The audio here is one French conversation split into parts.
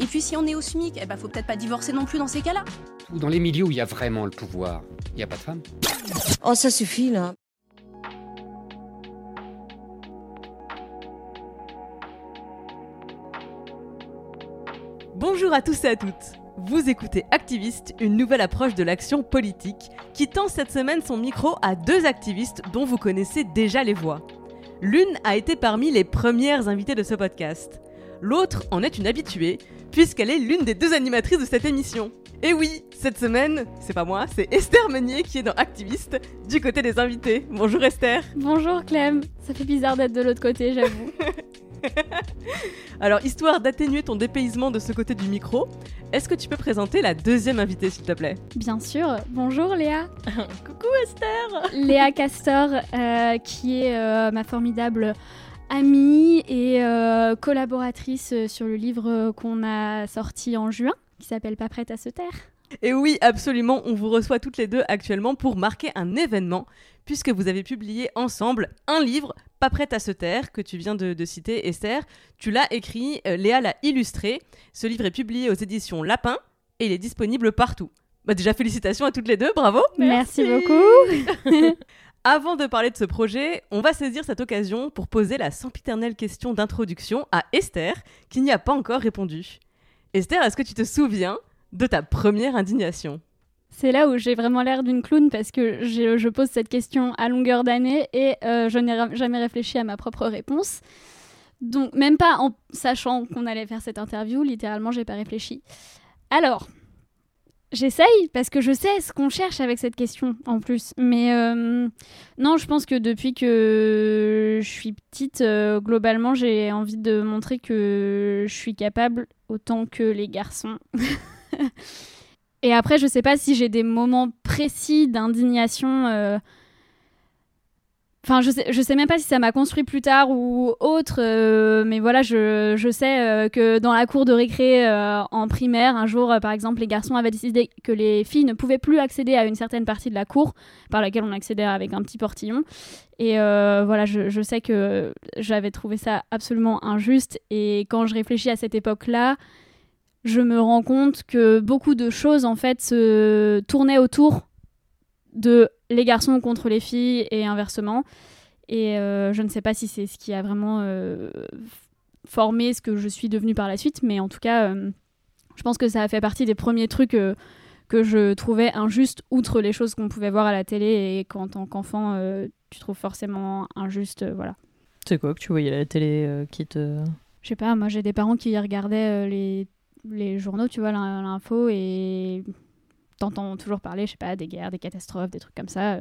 Et puis si on est au SMIC, eh ben faut peut-être pas divorcer non plus dans ces cas-là. Ou dans les milieux où il y a vraiment le pouvoir, il n'y a pas de femmes. Oh, ça suffit là. Bonjour à tous et à toutes. Vous écoutez Activiste, une nouvelle approche de l'action politique qui tend cette semaine son micro à deux activistes dont vous connaissez déjà les voix. L'une a été parmi les premières invitées de ce podcast. L'autre en est une habituée, puisqu'elle est l'une des deux animatrices de cette émission. Et oui, cette semaine, c'est pas moi, c'est Esther Meunier qui est dans Activiste, du côté des invités. Bonjour Esther. Bonjour Clem, ça fait bizarre d'être de l'autre côté, j'avoue. Alors, histoire d'atténuer ton dépaysement de ce côté du micro, est-ce que tu peux présenter la deuxième invitée, s'il te plaît? Bien sûr, bonjour Léa. Coucou Esther Léa Castor, euh, qui est euh, ma formidable amie et euh, collaboratrice sur le livre qu'on a sorti en juin, qui s'appelle Pas prête à se taire. Et oui, absolument, on vous reçoit toutes les deux actuellement pour marquer un événement, puisque vous avez publié ensemble un livre, Pas prête à se taire, que tu viens de, de citer, Esther. Tu l'as écrit, euh, Léa l'a illustré. Ce livre est publié aux éditions Lapin et il est disponible partout. Bah déjà, félicitations à toutes les deux, bravo Merci, beaucoup. Avant de parler de ce projet, on va saisir cette occasion pour poser la sempiternelle question d'introduction à Esther, qui n'y a pas encore répondu. Esther, est-ce que tu te souviens de ta première indignation? C'est là où j'ai vraiment l'air d'une clown parce que je, pose cette question à longueur d'année et euh, je n'ai jamais réfléchi à ma propre réponse. Donc, même pas en sachant qu'on allait faire cette interview, littéralement, j'ai pas réfléchi. Alors, j'essaye parce que je sais ce qu'on cherche avec cette question en plus. Mais euh, non, je pense que depuis que je suis petite, euh, globalement, j'ai envie de montrer que je suis capable autant que les garçons. Et après, je sais pas si j'ai des moments précis d'indignation. euh, Enfin, je sais, sais même pas si ça m'a construit plus tard ou autre, euh, mais voilà, je, sais euh, que dans la cour de récré euh, en primaire, un jour, par exemple, les garçons avaient décidé que les filles ne pouvaient plus accéder à une certaine partie de la cour par laquelle on accédait avec un petit portillon. Et voilà, je, je sais que j'avais trouvé ça absolument injuste. Et quand je réfléchis à cette époque-là, je me rends compte que beaucoup de choses, en fait, se tournaient autour de les garçons contre les filles et inversement. Et euh, je ne sais pas si c'est ce qui a vraiment euh, formé ce que je suis devenue par la suite, mais en tout cas, euh, je pense que ça a fait partie des premiers trucs que je trouvais injustes, outre les choses qu'on pouvait voir à la télé et qu'en tant qu'enfant, tu trouves forcément injuste. voilà. C'est quoi que tu voyais à la télé qui te. Je sais pas, moi j'ai des parents qui regardaient les, les journaux, tu vois, l'in- l'info, et t'entends toujours parler, je sais pas, des guerres, des catastrophes, des trucs comme ça.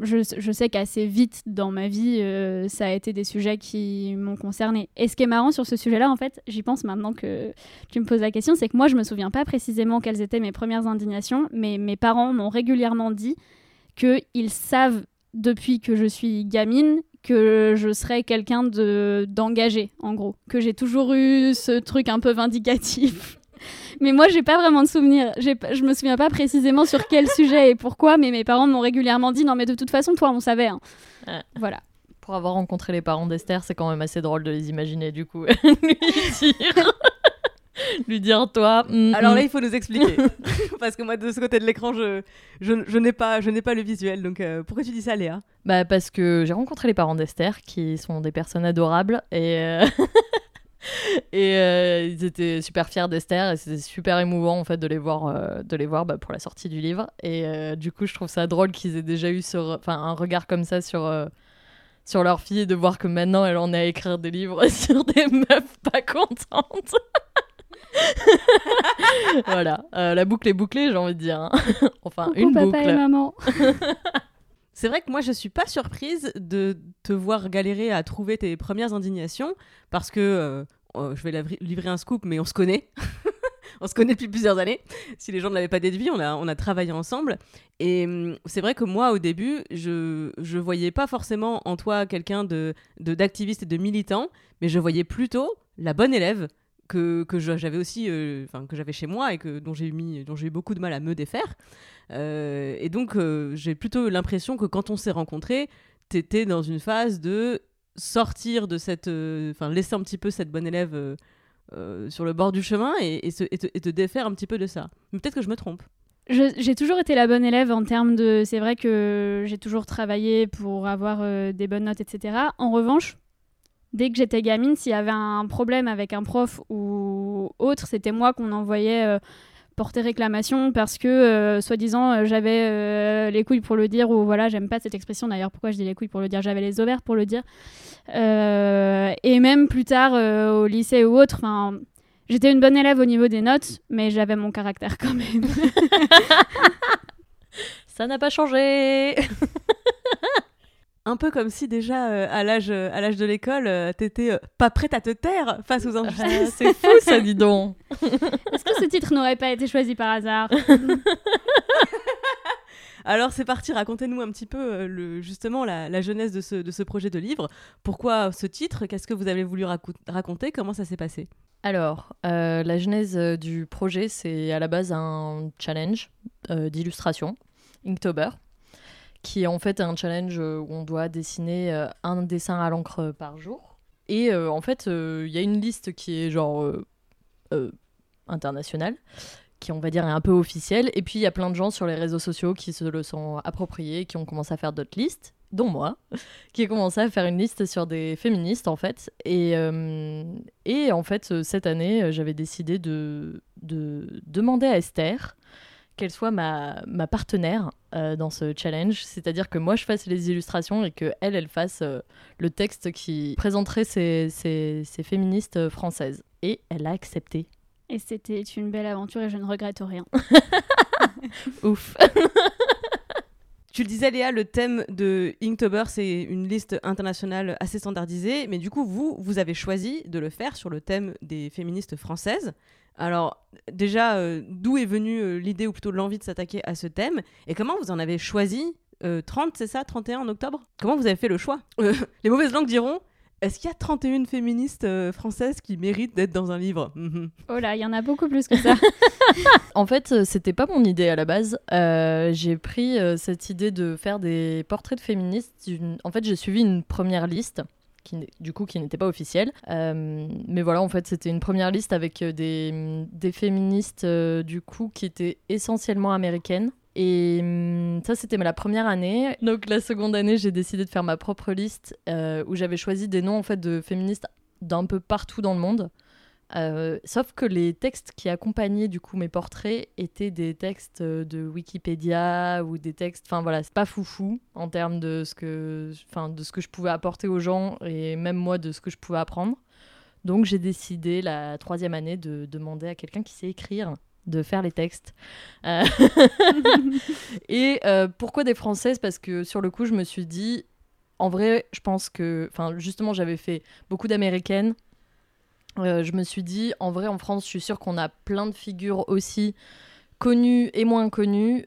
Je, sais qu'assez vite dans ma vie, euh, ça a été des sujets qui m'ont concerné. Et ce qui est marrant sur ce sujet-là, en fait, j'y pense maintenant que tu me poses la question, c'est que moi, je me souviens pas précisément quelles étaient mes premières indignations, mais mes parents m'ont régulièrement dit qu'ils savent depuis que je suis gamine que je serais quelqu'un de d'engagé en gros que j'ai toujours eu ce truc un peu vindicatif mais moi j'ai pas vraiment de souvenir J'ai pas- je me souviens pas précisément sur quel sujet et pourquoi mais mes parents m'ont régulièrement dit non mais de toute façon toi on savait hein. Ouais. voilà Pour avoir rencontré les parents d'Esther, c'est quand même assez drôle de les imaginer du coup. lui dire. lui dire toi. mm, Alors là, mm. il faut nous expliquer. Parce que moi, de ce côté de l'écran, je, je, je n'ai pas, je n'ai pas le visuel. Donc, euh, pourquoi tu dis ça, Léa? Bah parce que j'ai rencontré les parents d'Esther qui sont des personnes adorables et euh, Et euh, ils étaient super fiers d'Esther et c'était super émouvant en fait de les voir, euh, de les voir bah, pour la sortie du livre. Et euh, du coup, je trouve ça drôle qu'ils aient déjà eu sur, enfin, un regard comme ça sur, sur leur fille et de voir que maintenant elle en est à écrire des livres sur des meufs pas contentes. voilà, la boucle est bouclée, j'ai envie de dire. hein. enfin, Coucou, une papa boucle. et maman. C'est vrai que moi, je suis pas surprise de te voir galérer à trouver tes premières indignations parce que euh, oh, je vais livrer un scoop, mais on se connaît. on se connaît depuis plusieurs années. Si les gens ne l'avaient pas déduit, on a, on a travaillé ensemble. Et hum, c'est vrai que moi, au début, je je voyais pas forcément en toi quelqu'un de- d'activiste et de militant, mais je voyais plutôt la bonne élève que, que j'avais aussi, euh, enfin que j'avais chez moi et que dont j'ai mis, dont j'ai eu beaucoup de mal à me défaire. Euh, et donc euh, j'ai plutôt l'impression que quand on s'est rencontrés, t'étais dans une phase de sortir de cette, enfin laisser un petit peu cette bonne élève sur le bord du chemin et, et te, défaire un petit peu de ça. Mais peut-être que je me trompe. J'ai toujours été la bonne élève en termes de. C'est vrai que j'ai toujours travaillé pour avoir des bonnes notes, etc. En revanche, dès que j'étais gamine, s'il y avait un problème avec un prof ou autre, c'était moi qu'on envoyait euh, porter réclamation parce que, euh, soi-disant, euh, j'avais euh, les couilles pour le dire ou voilà, j'aime pas cette expression d'ailleurs. Pourquoi je dis les couilles pour le dire? J'avais les ovaires pour le dire. Et même plus tard au lycée ou autre, enfin. J'étais une bonne élève au niveau des notes, mais j'avais mon caractère quand même. Ça n'a pas changé. Un peu comme si déjà euh, à l'âge euh, à l'âge de l'école, euh, t'étais euh, pas prête à te taire face aux Ah, injustices. c'est fou ça, dis donc. Est-ce que ce titre n'aurait pas été choisi par hasard Alors c'est parti, racontez-nous un petit peu euh, le, justement la, la jeunesse de ce, de ce projet de livre. Pourquoi ce titre? Qu'est-ce que vous avez voulu racou- raconter? Comment ça s'est passé? Alors, euh, la genèse du projet, c'est à la base un challenge euh, d'illustration, Inktober, qui est en fait un challenge euh, où on doit dessiner euh, un dessin à l'encre par jour. Et euh, en fait, euh, il y a une liste qui est genre euh, euh, internationale, qui on va dire est un peu officielle. Et puis il y a plein de gens sur les réseaux sociaux qui se le sont appropriés, qui ont commencé à faire d'autres listes, dont moi, qui ai commencé à faire une liste sur des féministes en fait. Et, euh, et en fait, euh, cette année, euh, j'avais décidé de, de demander à Esther qu'elle soit ma, ma partenaire euh, dans ce challenge. C'est-à-dire que moi, je fasse les illustrations et que elle, elle fasse euh, le texte qui présenterait ces, ces, ces féministes françaises. Et elle a accepté. Et c'était une belle aventure et je ne regrette rien. Ouf. Tu le disais Léa, le thème de Inktober, c'est une liste internationale assez standardisée, mais du coup, vous, vous avez choisi de le faire sur le thème des féministes françaises. Alors, déjà, euh, d'où est venue euh, l'idée ou plutôt l'envie de s'attaquer à ce thème Et comment vous en avez choisi euh, 30, c'est ça 31 en octobre? Comment vous avez fait le choix? Euh, Les mauvaises langues diront est-ce qu'il y a 31 féministes euh, françaises qui méritent d'être dans un livre? Mhm. Oh là, il y en a beaucoup plus que ça. En fait, euh, c'était pas mon idée à la base. Euh, j'ai pris euh, cette idée de faire des portraits de féministes. d'une- En fait, j'ai suivi une première liste. Qui, du coup, qui n'était pas officielle. Euh, mais voilà, en fait, c'était une première liste avec des, des féministes, euh, du coup, qui étaient essentiellement américaines. Et hum, ça, c'était la première année. Donc, la seconde année, j'ai décidé de faire ma propre liste euh, où j'avais choisi des noms, en fait, de féministes d'un peu partout dans le monde. Euh, sauf que les textes qui accompagnaient du coup mes portraits étaient des textes euh, de Wikipédia ou des textes, enfin voilà, c'est pas foufou en termes de ce que, enfin de ce que je pouvais apporter aux gens et même moi de ce que je pouvais apprendre. Donc j'ai décidé la troisième année de demander à quelqu'un qui sait écrire de faire les textes. Euh, et euh, pourquoi des Françaises? Parce que sur le coup, je me suis dit, en vrai, je pense que, enfin justement, j'avais fait beaucoup d'américaines. Euh, je me suis dit, en vrai, en France, je suis sûre qu'on a plein de figures aussi connues et moins connues.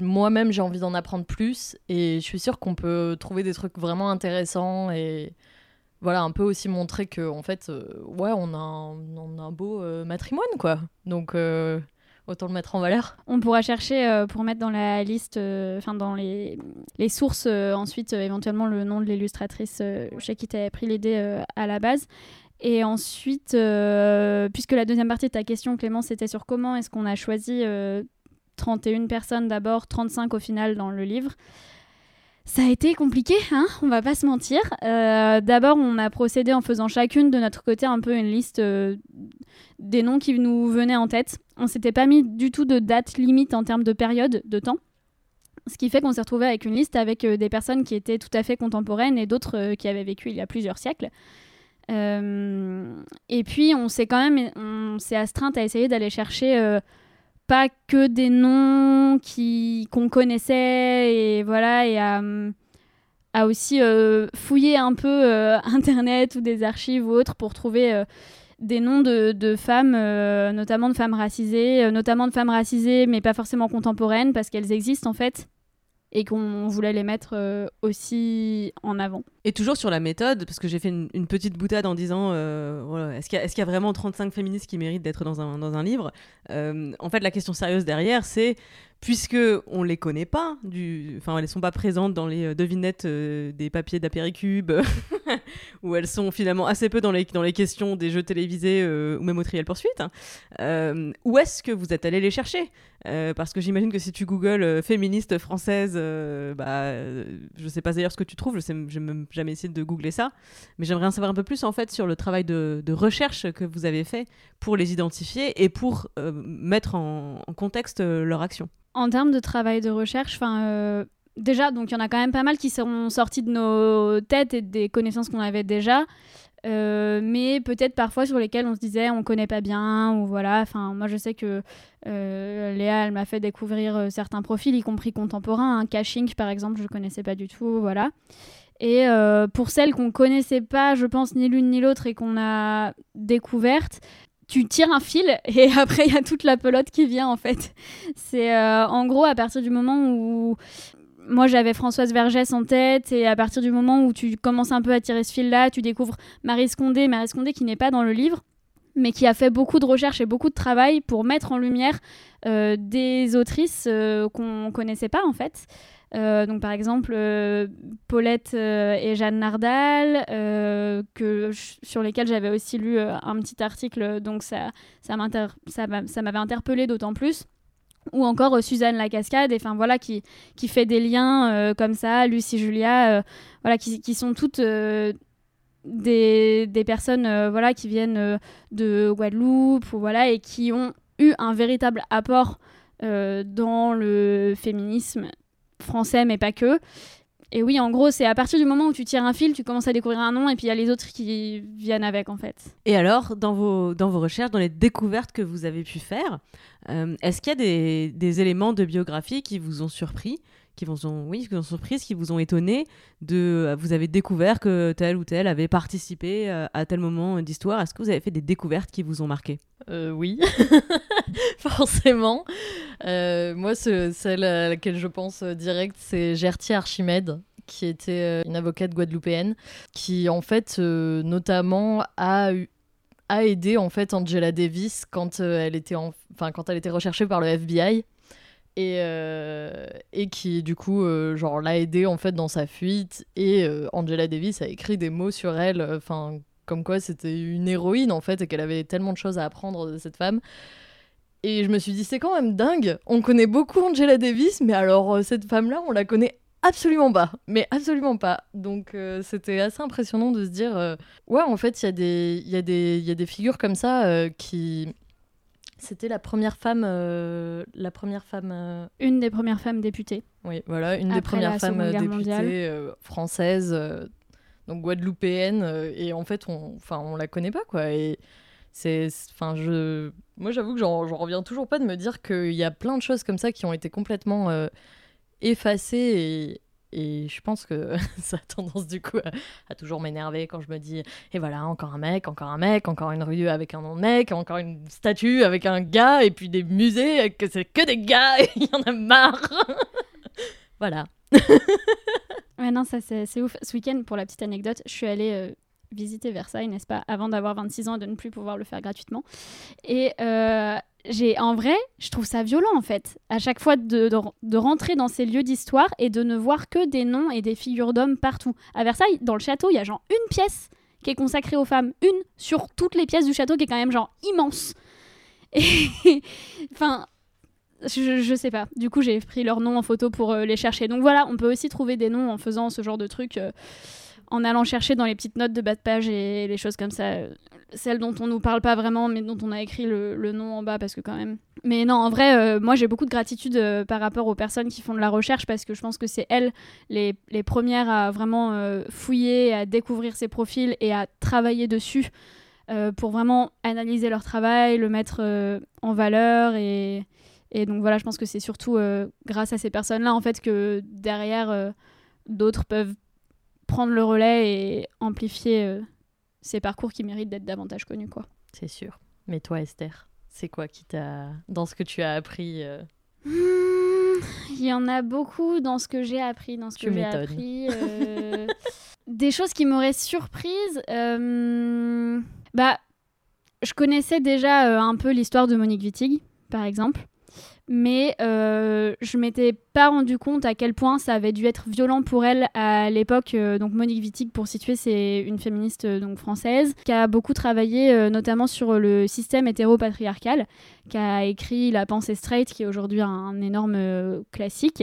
Moi-même, j'ai envie d'en apprendre plus et je suis sûre qu'on peut trouver des trucs vraiment intéressants et voilà, un peu aussi montrer que, en fait, euh, ouais, on a un, on a un beau euh, matrimoine, quoi. Donc, euh, autant le mettre en valeur. On pourra chercher euh, pour mettre dans la liste, euh, enfin dans les, les sources, euh, ensuite éventuellement le nom de l'illustratrice chez qui tu avais pris l'idée à la base. Et ensuite, puisque la deuxième partie de ta question, Clément, c'était sur comment est-ce qu'on a choisi euh, 31 personnes d'abord, 35 au final dans le livre. Ça a été compliqué, hein on va pas se mentir. Euh, D'abord, on a procédé en faisant chacune de notre côté un peu une liste euh, des noms qui nous venaient en tête. On s'était pas mis du tout de date limite en termes de période, de temps. Ce qui fait qu'on s'est retrouvé avec une liste avec euh, des personnes qui étaient tout à fait contemporaines et d'autres qui avaient vécu il y a plusieurs siècles. Et puis on s'est quand même, on s'est astreinte à essayer d'aller chercher pas que des noms qui qu'on connaissait et voilà et à, aussi euh, fouiller un peu euh, internet ou des archives ou autres pour trouver euh, des noms de, de femmes, notamment de femmes racisées, notamment de femmes racisées mais pas forcément contemporaines parce qu'elles existent en fait et qu'on voulait les mettre euh, aussi en avant. Et toujours sur la méthode, parce que j'ai fait une, petite boutade en disant euh, est-ce qu'il y, a- vraiment 35 féministes qui méritent d'être dans un, dans un livre Euh, En fait, la question sérieuse derrière, c'est puisque on les connaît pas, enfin elles sont pas présentes dans les devinettes des papiers d'apéricube, où elles sont finalement assez peu dans les, dans les questions des jeux télévisés ou même au triel poursuite. hein. Où est-ce que vous êtes allé les chercher? Euh, Parce que j'imagine que si tu googles euh, féministe française, euh, bah, je sais pas d'ailleurs ce que tu trouves, je sais, j'ai même jamais essayé de googler ça, mais j'aimerais en savoir un peu plus en fait sur le travail de, de recherche que vous avez fait pour les identifier et pour euh, mettre en, contexte leur action. En termes de travail de recherche, enfin, déjà, il y en a quand même pas mal qui seront sortis de nos têtes et des connaissances qu'on avait déjà, euh, mais peut-être parfois sur lesquelles on se disait on connaît pas bien ou voilà. Enfin, moi je sais que euh, Léa, elle m'a fait découvrir euh, certains profils, y compris contemporains. Hein. Caching, par exemple, je connaissais pas du tout, voilà. Et pour celles qu'on connaissait pas, je pense ni l'une ni l'autre et qu'on a découvertes, tu tires un fil et après il y a toute la pelote qui vient en fait. C'est en gros à partir du moment où moi j'avais Françoise Vergès en tête et à partir du moment où tu commences un peu à tirer ce fil là, tu découvres Marie Scondé, Marie Scondé qui n'est pas dans le livre mais qui a fait beaucoup de recherches et beaucoup de travail pour mettre en lumière euh, des autrices euh, qu'on connaissait pas en fait. Euh, donc par exemple euh, Paulette et Jeanne Nardal, que, sur lesquelles j'avais aussi lu un petit article, donc ça, ça m'avait interpellée d'autant plus. Ou encore euh, Suzanne Lacascade, et enfin voilà, qui, qui fait des liens euh, comme ça, Lucie Julia, euh, voilà, qui, qui sont toutes des, des personnes voilà, qui viennent de Guadeloupe, ou, voilà, et qui ont eu un véritable apport dans le féminisme français, mais pas que. Et oui, en gros, c'est à partir du moment où tu tires un fil, tu commences à découvrir un nom, et puis il y a les autres qui viennent avec, en fait. Et alors, dans vos, dans vos recherches, dans les découvertes que vous avez pu faire, euh, est-ce qu'il y a des, éléments de biographie qui vous ont surpris qui vous ont, oui, qui vous ont surprise, qui vous ont étonné de, euh, vous avez découvert que tel ou tel avait participé euh, à tel moment d'histoire? Est-ce que vous avez fait des découvertes qui vous ont marqué? Oui, forcément. Moi, ce- celle à laquelle je pense direct, c'est Gertie Archimède, qui était une avocate guadeloupéenne, qui en fait, notamment, a eu a aidé en fait Angela Davis quand euh, elle était en... enfin quand elle était recherchée par le FBI et, euh, et qui du coup euh, genre l'a aidé en fait dans sa fuite et Angela Davis a écrit des mots sur elle enfin comme quoi c'était une héroïne en fait et qu'elle avait tellement de choses à apprendre de cette femme. Et je me suis dit c'est quand même dingue. On connaît beaucoup Angela Davis mais alors cette femme là on la connaît absolument pas mais absolument pas donc euh, c'était assez impressionnant de se dire euh, ouais en fait il y a des y a des il y a des figures comme ça euh, qui c'était la première femme la première femme Une des premières femmes députées. oui, voilà, une des premières femmes députées françaises, donc guadeloupéenne, et en fait, on, on la connaît pas, quoi. Et c'est, enfin, je, moi, j'avoue que j'en, j'en reviens toujours pas de me dire qu'il y a plein de choses comme ça qui ont été complètement effacées et je pense que ça a tendance du coup à, toujours m'énerver quand je me dis et voilà encore un mec, encore un mec, encore une rue avec un nom de mec, encore une statue avec un gars et puis des musées que c'est que des gars il y en a marre. voilà. Ouais, non, ça c'est ouf. Ce week-end, pour la petite anecdote, je suis allée euh, visiter Versailles, n'est-ce pas, avant d'avoir 26 ans et de ne plus pouvoir le faire gratuitement. Et euh, j'ai, en vrai, je trouve ça violent en fait, à chaque fois de, rentrer dans ces lieux d'histoire et de ne voir que des noms et des figures d'hommes partout. À Versailles, dans le château, il y a genre une pièce qui est consacrée aux femmes, une sur toutes les pièces du château qui est quand même genre immense. Et enfin, je, je sais pas. Du coup, j'ai pris leurs noms en photo pour euh, les chercher. Donc voilà, on peut aussi trouver des noms en faisant ce genre de truc, euh, en allant chercher dans les petites notes de bas de page et les choses comme ça. euh, Celles dont on nous parle pas vraiment, mais dont on a écrit le, nom en bas, parce que quand même. Mais non, en vrai, euh, moi j'ai beaucoup de gratitude euh, par rapport aux personnes qui font de la recherche, parce que je pense que c'est elles les, premières à vraiment fouiller, à découvrir ces profils et à travailler dessus. pour vraiment analyser leur travail, le mettre en valeur et, donc voilà, je pense que c'est surtout grâce à ces personnes-là en fait que derrière d'autres peuvent prendre le relais et amplifier euh, ces parcours qui méritent d'être davantage connus quoi. C'est sûr. Mais toi, Esther, c'est quoi qui t'a. Dans ce que tu as appris euh, Il y en a beaucoup dans ce que j'ai appris, dans ce Tu que j'ai appris. euh, des choses qui m'auraient surprise. euh, bah, je connaissais déjà un peu l'histoire de Monique Wittig, par exemple. Mais euh, je m'étais pas rendu compte à quel point ça avait dû être violent pour elle à l'époque. Euh, donc Monique Wittig, pour situer, c'est une féministe euh, donc française qui a beaucoup travaillé euh, notamment sur le système hétéropatriarcal, qui a écrit La pensée straight, qui est aujourd'hui un énorme classique,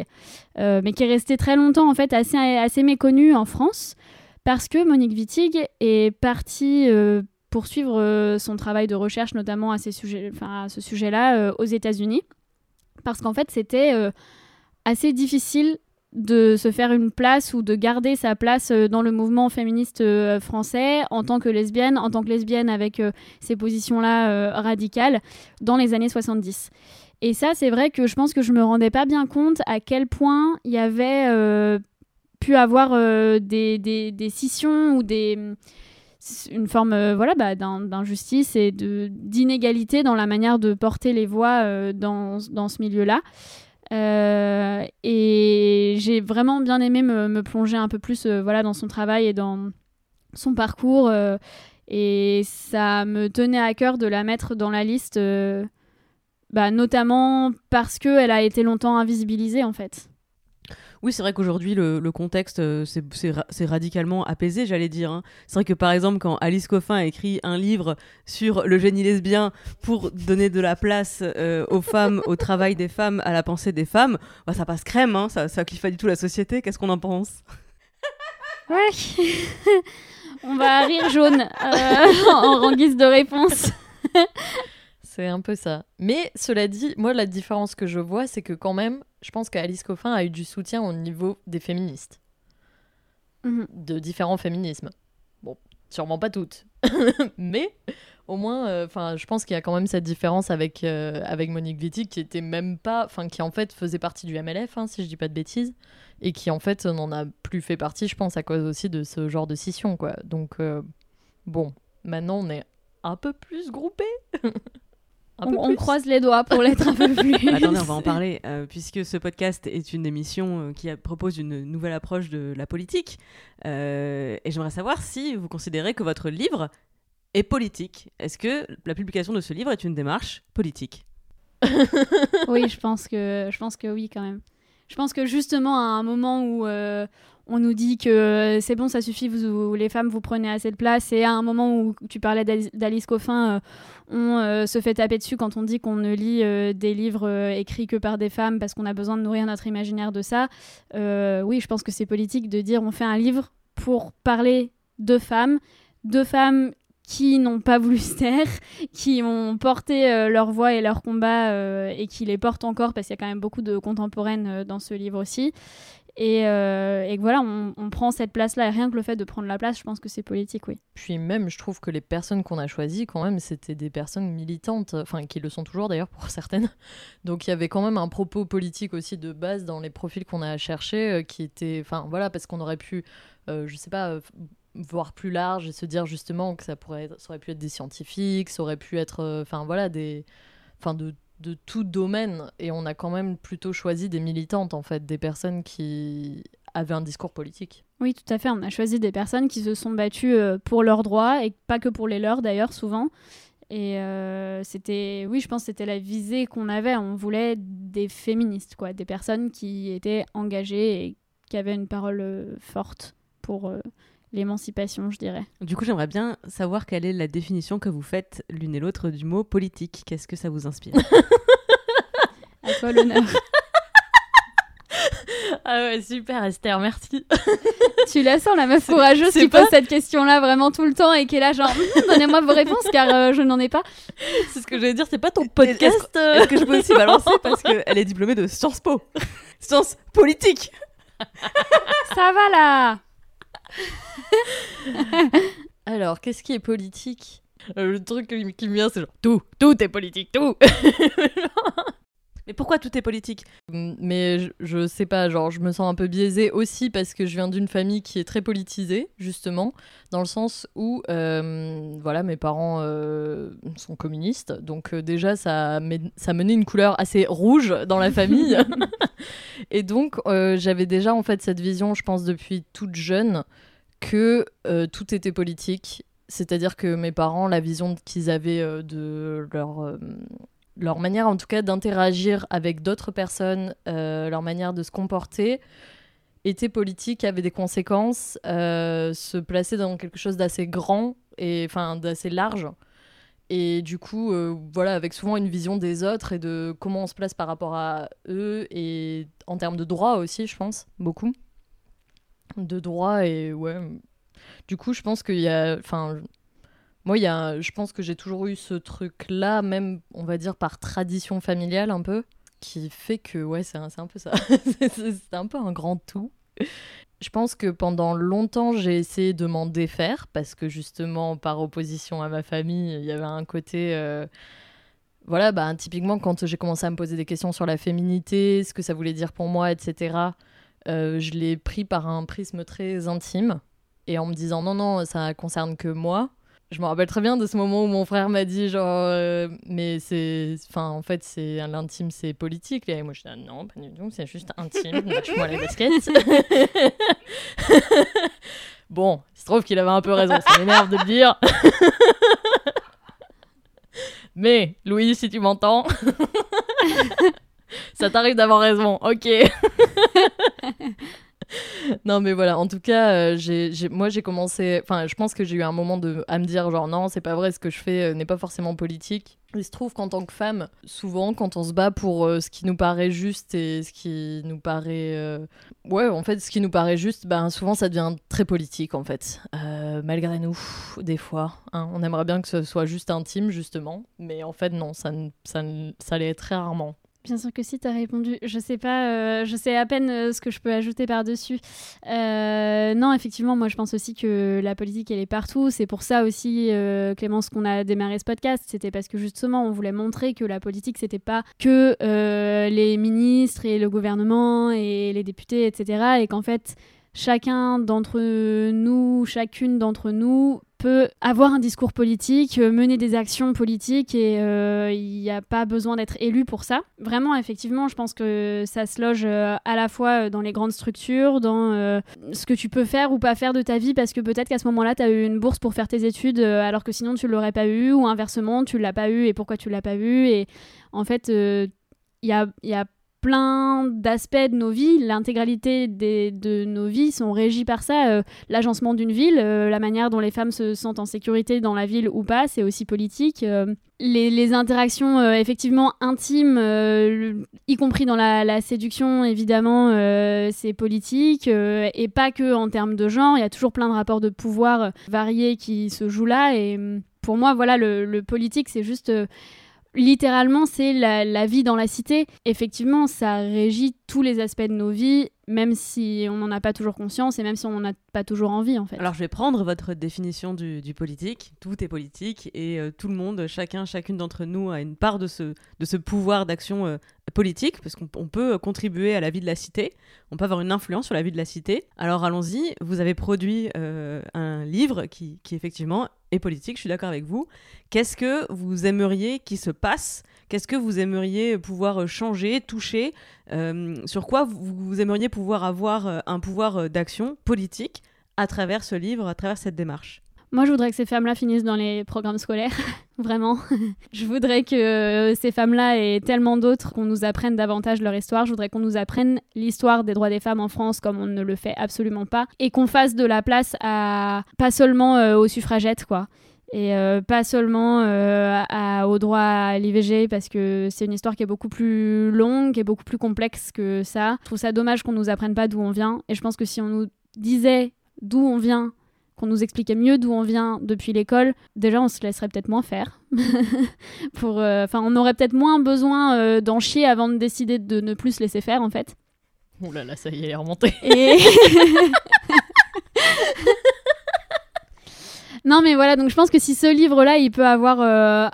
mais qui est resté très longtemps en fait assez, assez méconnu en France parce que Monique Wittig est partie poursuivre son travail de recherche, notamment à, ces sujets, à ce sujet-là, aux États-Unis. Parce qu'en fait, c'était euh, assez difficile de se faire une place ou de garder sa place euh, dans le mouvement féministe euh, français en tant que lesbienne, en tant que lesbienne avec ces positions-là radicales dans les années 70. Et ça, c'est vrai que je pense que je me rendais pas bien compte à quel point il y avait pu avoir des, des, des scissions ou des une forme euh, voilà bah, d'in- d'injustice et d'inégalité dans la manière de porter les voix euh, dans, ce milieu-là. Euh, et j'ai vraiment bien aimé me, plonger un peu plus voilà dans son travail et dans son parcours et ça me tenait à cœur de la mettre dans la liste bah, notamment parce qu'elle a été longtemps invisibilisée en fait. Oui, c'est vrai qu'aujourd'hui, le, contexte, euh, c'est- c'est ra- c'est radicalement apaisé, j'allais dire. hein. C'est vrai que, par exemple, quand Alice Coffin a écrit un livre sur le génie lesbien pour donner de la place euh, aux femmes, au travail des femmes, à la pensée des femmes, bah, ça passe crème, hein, ça, ça cliffe pas du tout la société. Qu'est-ce qu'on en pense? Ouais. On va rire jaune euh, en guise de réponse. C'est un peu ça. Mais cela dit, moi, la différence que je vois, c'est que quand même, je pense qu'Alice Coffin a eu du soutien au niveau des féministes. Mhm. De différents féminismes. Bon, sûrement pas toutes. Mais au moins, euh, je pense qu'il y a quand même cette différence avec, euh, avec Monique Wittig, qui était même pas. Enfin, qui en fait faisait partie du MLF, hein, si je dis pas de bêtises. Et qui en fait n'en a plus fait partie, je pense, à cause aussi de ce genre de scission, quoi. Donc, euh, bon, maintenant, on est un peu plus groupés. On, croise les doigts pour l'être un peu plus. Attendez, on va en parler, euh, puisque ce podcast est une émission euh, qui a- propose une nouvelle approche de la politique. Euh, et j'aimerais savoir si vous considérez que votre livre est politique. Est-ce que la publication de ce livre est une démarche politique? Oui, je pense que je pense que oui quand même. Je pense que justement à un moment où euh, on nous dit que euh, c'est bon, ça suffit, vous, les femmes vous prenez assez de place, et à un moment où tu parlais d'Alice- Coffin, euh, on euh, se fait taper dessus quand on dit qu'on ne lit des livres écrits que par des femmes parce qu'on a besoin de nourrir notre imaginaire de ça. Oui, je pense que c'est politique de dire on fait un livre pour parler de femmes, de femmes qui n'ont pas voulu se taire, qui ont porté leur voix et leur combat et qui les portent encore parce qu'il y a quand même beaucoup de contemporaines dans ce livre aussi. Et, euh, et que voilà, on, on prend cette place-là et rien que le fait de prendre la place, je pense que c'est politique, oui. Puis même, je trouve que les personnes qu'on a choisies, quand même, c'était des personnes militantes, enfin qui le sont toujours d'ailleurs pour certaines. Donc il y avait quand même un propos politique aussi de base dans les profils qu'on a cherchés, euh, qui était, enfin voilà, parce qu'on aurait pu, euh, je sais pas, euh, voir plus large et se dire justement que ça pourrait, ça aurait pu être des scientifiques, ça aurait pu être, enfin voilà, des, enfin de de tout domaine et on a quand même plutôt choisi des militantes en fait, des personnes qui avaient un discours politique. Oui, tout à fait. On a choisi des personnes qui se sont battues euh, pour leurs droits et pas que pour les leurs d'ailleurs, souvent. Et euh, c'était, oui, je pense c'était la visée qu'on avait. On voulait des féministes, quoi, des personnes qui étaient engagées et qui avaient une parole euh, forte pour l'émancipation, je dirais. Du coup, j'aimerais bien savoir quelle est la définition que vous faites l'une et l'autre du mot politique. Qu'est-ce que ça vous inspire À toi l'honneur. Ah ouais, super Esther, merci. tu la sens, la meuf courageuse qui pose cette question-là vraiment tout le temps et qui est là genre, donnez-moi vos réponses car euh, je n'en ai pas. C'est ce que j'allais dire, c'est pas ton podcast. euh. Est-ce que je peux aussi balancer parce qu'elle est diplômée de Sciences Po Sciences politiques Ça va là Alors, qu'est-ce qui est politique? Euh, Le truc qui qui me vient, c'est genre tout, tout est politique, tout. Mais pourquoi tout est politique? Mais je, je sais pas, genre, je me sens un peu biaisée aussi parce que je viens d'une famille qui est très politisée, justement, dans le sens où, euh, voilà, mes parents euh, sont communistes, donc euh, déjà, ça, ça menait une couleur assez rouge dans la famille. Et donc, j'avais déjà, en fait, cette vision, je pense, depuis toute jeune, que tout était politique. C'est-à-dire que mes parents, la vision qu'ils avaient de leur, leur manière, en tout cas, d'interagir avec d'autres personnes, euh, leur manière de se comporter, était politique, avait des conséquences, euh, se plaçait dans quelque chose d'assez grand et enfin d'assez large. Et du coup, euh, voilà, avec souvent une vision des autres et de comment on se place par rapport à eux et en termes de droit aussi, je pense, beaucoup. De droit et ouais. Du coup, je pense qu'il y a. Enfin, moi, y a, je pense que j'ai toujours eu ce truc-là, même, on va dire, par tradition familiale un peu, qui fait que, ouais, c'est un, un peu ça. c'est un peu un grand tout. Je pense que pendant longtemps, j'ai essayé de m'en défaire, parce que justement, par opposition à ma famille, il y avait un côté... euh, Voilà, bah, typiquement, quand j'ai commencé à me poser des questions sur la féminité, ce que ça voulait dire pour moi, etc., euh, je l'ai pris par un prisme très intime, et en me disant, non, non, ça concerne que moi. Je me rappelle très bien de ce moment où mon frère m'a dit genre euh, mais c'est enfin en fait c'est l'intime c'est politique. Et moi je dis ah, non pas du tout c'est juste intime lâche-moi les baskets bon il se trouve qu'il avait un peu raison ça m'énerve de le dire. Mais Louis si tu m'entends ça t'arrive d'avoir raison ok non mais voilà en tout cas euh, moi j'ai commencé enfin je pense que j'ai eu un moment de à me dire genre non c'est pas vrai ce que je fais euh, n'est pas forcément politique. Il se trouve qu'en tant que femme souvent quand on se bat pour euh, ce qui nous paraît juste et ce qui nous paraît ouais en fait ce qui nous paraît juste ben souvent ça devient très politique en fait. Malgré nous des fois hein. on aimerait bien que ce soit juste intime justement mais en fait non ça ça, ça l'est très rarement Bien sûr que si, t'as répondu. Je sais pas, euh, je sais à peine euh, ce que je peux ajouter par-dessus. Euh, non, effectivement, moi je pense aussi que la politique elle est partout. C'est pour ça aussi, Clémence, qu'on a démarré ce podcast. C'était parce que justement, on voulait montrer que la politique c'était pas que les ministres et le gouvernement et les députés, etc. Et qu'en fait, chacun d'entre nous, chacune d'entre nous peut avoir un discours politique, euh, mener des actions politiques et euh, il n'y a pas besoin d'être élu pour ça. Vraiment, effectivement, je pense que ça se loge euh, à la fois dans les grandes structures, dans ce que tu peux faire ou pas faire de ta vie parce que peut-être qu'à ce moment-là, tu as eu une bourse pour faire tes études alors que sinon tu l'aurais pas eu ou inversement, tu l'as pas eu et pourquoi tu l'as pas eu et en fait, il y a, y a plein d'aspects de nos vies, l'intégralité de nos vies sont régies par ça. Euh, L'agencement d'une ville, euh, la manière dont les femmes se sentent en sécurité dans la ville ou pas, c'est aussi politique. Euh, les, les interactions effectivement intimes, y compris dans la, la séduction, évidemment, c'est politique. et pas que en termes de genre, il y a toujours plein de rapports de pouvoir variés qui se jouent là. Et hum, pour moi, voilà, le, le politique, c'est juste... littéralement, c'est la, la vie dans la cité. Effectivement, ça régit tous les aspects de nos vies, même si on n'en a pas toujours conscience et même si on n'en a pas toujours envie, en fait. Alors je vais prendre votre définition du, politique. Tout est politique et euh, tout le monde, chacun, chacune d'entre nous a une part de ce, de ce pouvoir d'action euh, politique parce qu'on on peut contribuer à la vie de la cité, on peut avoir une influence sur la vie de la cité. Alors allons-y, vous avez produit euh, un livre qui, qui effectivement est politique, je suis d'accord avec vous. Qu'est-ce que vous aimeriez qu'il se passe Qu'est-ce que vous aimeriez pouvoir changer, toucher Euh, Sur quoi vous, aimeriez pouvoir avoir euh, un pouvoir euh, d'action politique à travers ce livre, à travers cette démarche? Moi, je voudrais que ces femmes-là finissent dans les programmes scolaires, vraiment. je voudrais que euh, ces femmes-là et tellement d'autres qu'on nous apprenne davantage leur histoire. Je voudrais qu'on nous apprenne l'histoire des droits des femmes en France comme on ne le fait absolument pas et qu'on fasse de la place à pas seulement euh, aux suffragettes, quoi. Et euh, pas seulement euh, à- au droit à l'IVG parce que c'est une histoire qui est beaucoup plus longue et beaucoup plus complexe que ça. Je trouve ça dommage qu'on nous apprenne pas d'où on vient et je pense que si on nous disait d'où on vient qu'on nous expliquait mieux d'où on vient depuis l'école, déjà on se laisserait peut-être moins faire. Pour, euh, enfin, on aurait peut-être moins besoin euh, d'en chier avant de décider de ne plus se laisser faire en fait. Oh là là, ça y est, elle est remontée. Et... non mais voilà, donc je pense que si ce livre-là, il peut avoir... euh,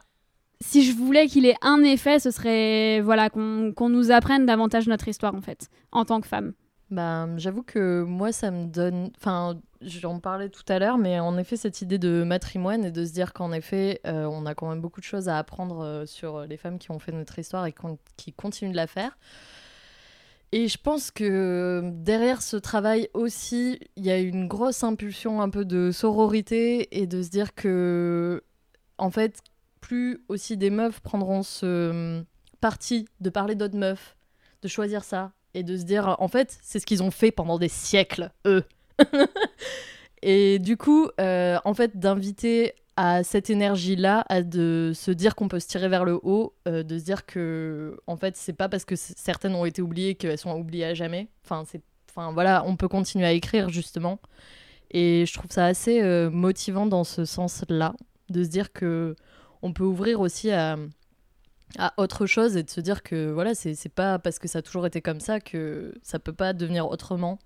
Si je voulais qu'il ait un effet, ce serait voilà qu'on nous apprenne davantage notre histoire en fait, en tant que femme. Bah, j'avoue que moi, ça me donne. Enfin, j'en parlais tout à l'heure, mais en effet, cette idée de matrimoine et de se dire qu'en effet, euh, on a quand même beaucoup de choses à apprendre euh, sur les femmes qui ont fait notre histoire et qui continuent de la faire. Et je pense que derrière ce travail aussi, il y a une grosse impulsion un peu de sororité et de se dire que, en fait, plus aussi des meufs prendront ce parti de parler d'autres meufs, de choisir ça et de se dire, en fait, c'est ce qu'ils ont fait pendant des siècles, eux. et du coup, euh, en fait, d'inviter à cette énergie-là, à de se dire qu'on peut se tirer vers le haut, euh, de se dire que, en fait, c'est pas parce que certaines ont été oubliées qu'elles sont oubliées à jamais. Enfin, c'est, enfin, voilà, on peut continuer à écrire justement. Et je trouve ça assez euh, motivant dans ce sens-là, de se dire que on peut ouvrir aussi à, à autre chose et de se dire que voilà, c'est c'est pas parce que ça a toujours été comme ça que ça peut pas devenir autrement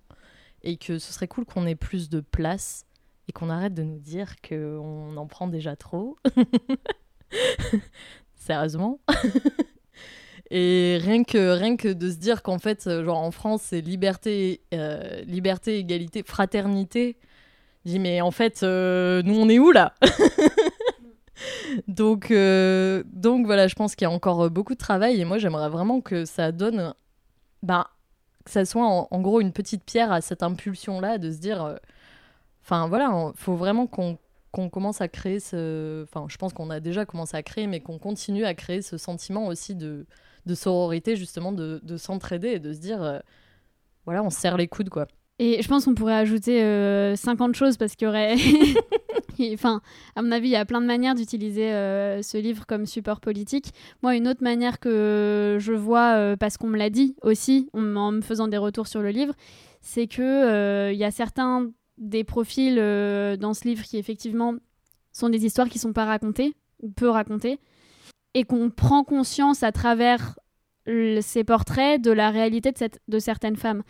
et que ce serait cool qu'on ait plus de place et qu'on arrête de nous dire qu'on en prend déjà trop. Sérieusement. et rien que, rien que de se dire qu'en fait, euh, genre en France, c'est liberté, euh, liberté, égalité, fraternité. Je dis, mais en fait, euh, nous, on est où là? Donc, donc voilà, je pense qu'il y a encore beaucoup de travail et moi j'aimerais vraiment que ça donne, ben, que ça soit en, gros une petite pierre à cette impulsion-là de se dire, enfin voilà, il faut vraiment qu'on qu'on commence à créer ce, enfin je pense qu'on a déjà commencé à créer, mais qu'on continue à créer ce sentiment aussi de, de sororité, justement de, de s'entraider et de se dire, euh, voilà, on se serre les coudes quoi. Et je pense qu'on pourrait ajouter euh, 50 choses parce qu'il y aurait. Enfin, à mon avis, il y a plein de manières d'utiliser euh, ce livre comme support politique. Moi, une autre manière que je vois, euh, parce qu'on me l'a dit aussi, en, me faisant des retours sur le livre, c'est euh, il y a certains des profils euh, dans ce livre qui effectivement sont des histoires qui sont pas racontées ou peu racontées, et qu'on prend conscience à travers ces portraits de la réalité de, cette- de certaines femmes.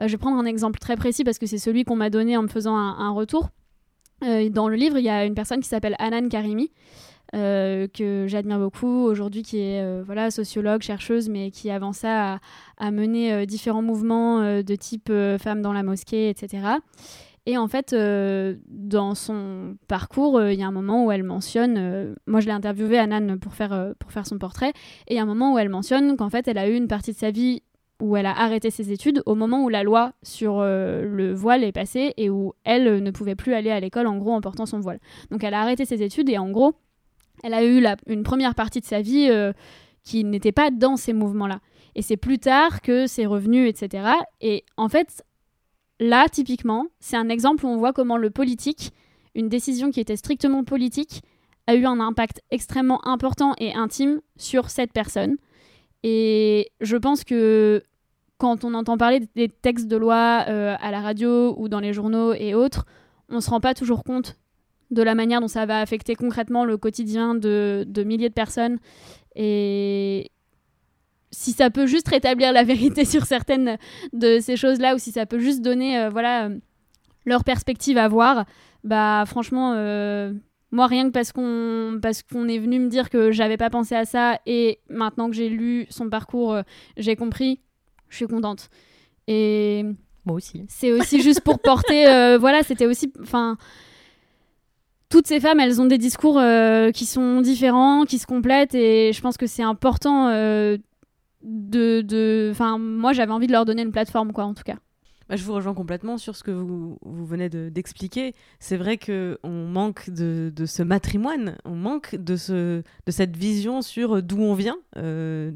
Euh, je vais prendre un exemple très précis parce que c'est celui qu'on m'a donné en me faisant un, retour. Euh, dans le livre, il y a une personne qui s'appelle Anan Karimi, que j'admire beaucoup aujourd'hui, qui est voilà, sociologue, chercheuse, mais qui avant ça a, a mené différents mouvements de type femmes dans la mosquée, etc. Et en fait, euh, dans son parcours, euh, il y a un moment où elle mentionne, euh, moi je l'ai interviewée Anan pour faire, pour faire son portrait, et il y a un moment où elle mentionne qu'en fait elle a eu une partie de sa vie où elle a arrêté ses études au moment où la loi sur le voile est passée et où elle ne pouvait plus aller à l'école en gros en portant son voile. Donc elle a arrêté ses études et en gros, elle a eu une première partie de sa vie qui n'était pas dans ces mouvements-là. Et c'est plus tard que c'est revenu, etc. Et en fait, là, typiquement, c'est un exemple où on voit comment le politique, une décision qui était strictement politique, a eu un impact extrêmement important et intime sur cette personne. Et je pense que quand on entend parler des textes de loi euh, à la radio ou dans les journaux et autres, on ne se rend pas toujours compte de la manière dont ça va affecter concrètement le quotidien de, de milliers de personnes. Si ça peut juste rétablir la vérité sur certaines de ces choses-là, ou si ça peut juste donner euh, voilà, euh, leur perspective à voir, bah franchement, euh, moi rien que parce qu'on parce qu'on est venu me dire que j'avais pas pensé à ça et maintenant que j'ai lu son parcours, euh, j'ai compris, je suis contente. Et moi aussi. C'est aussi juste pour porter, voilà, c'était aussi, enfin toutes ces femmes, elles ont des discours euh, qui sont différents, qui se complètent, et je pense que c'est important euh, de, de... Enfin, moi, j'avais envie de leur donner une plateforme, quoi, en tout cas. Bah, je vous rejoins complètement sur ce que vous, vous venez de- d'expliquer. c'est vrai qu'on manque de, de ce matrimoine, on manque de, ce, de cette vision sur d'où on vient. Euh,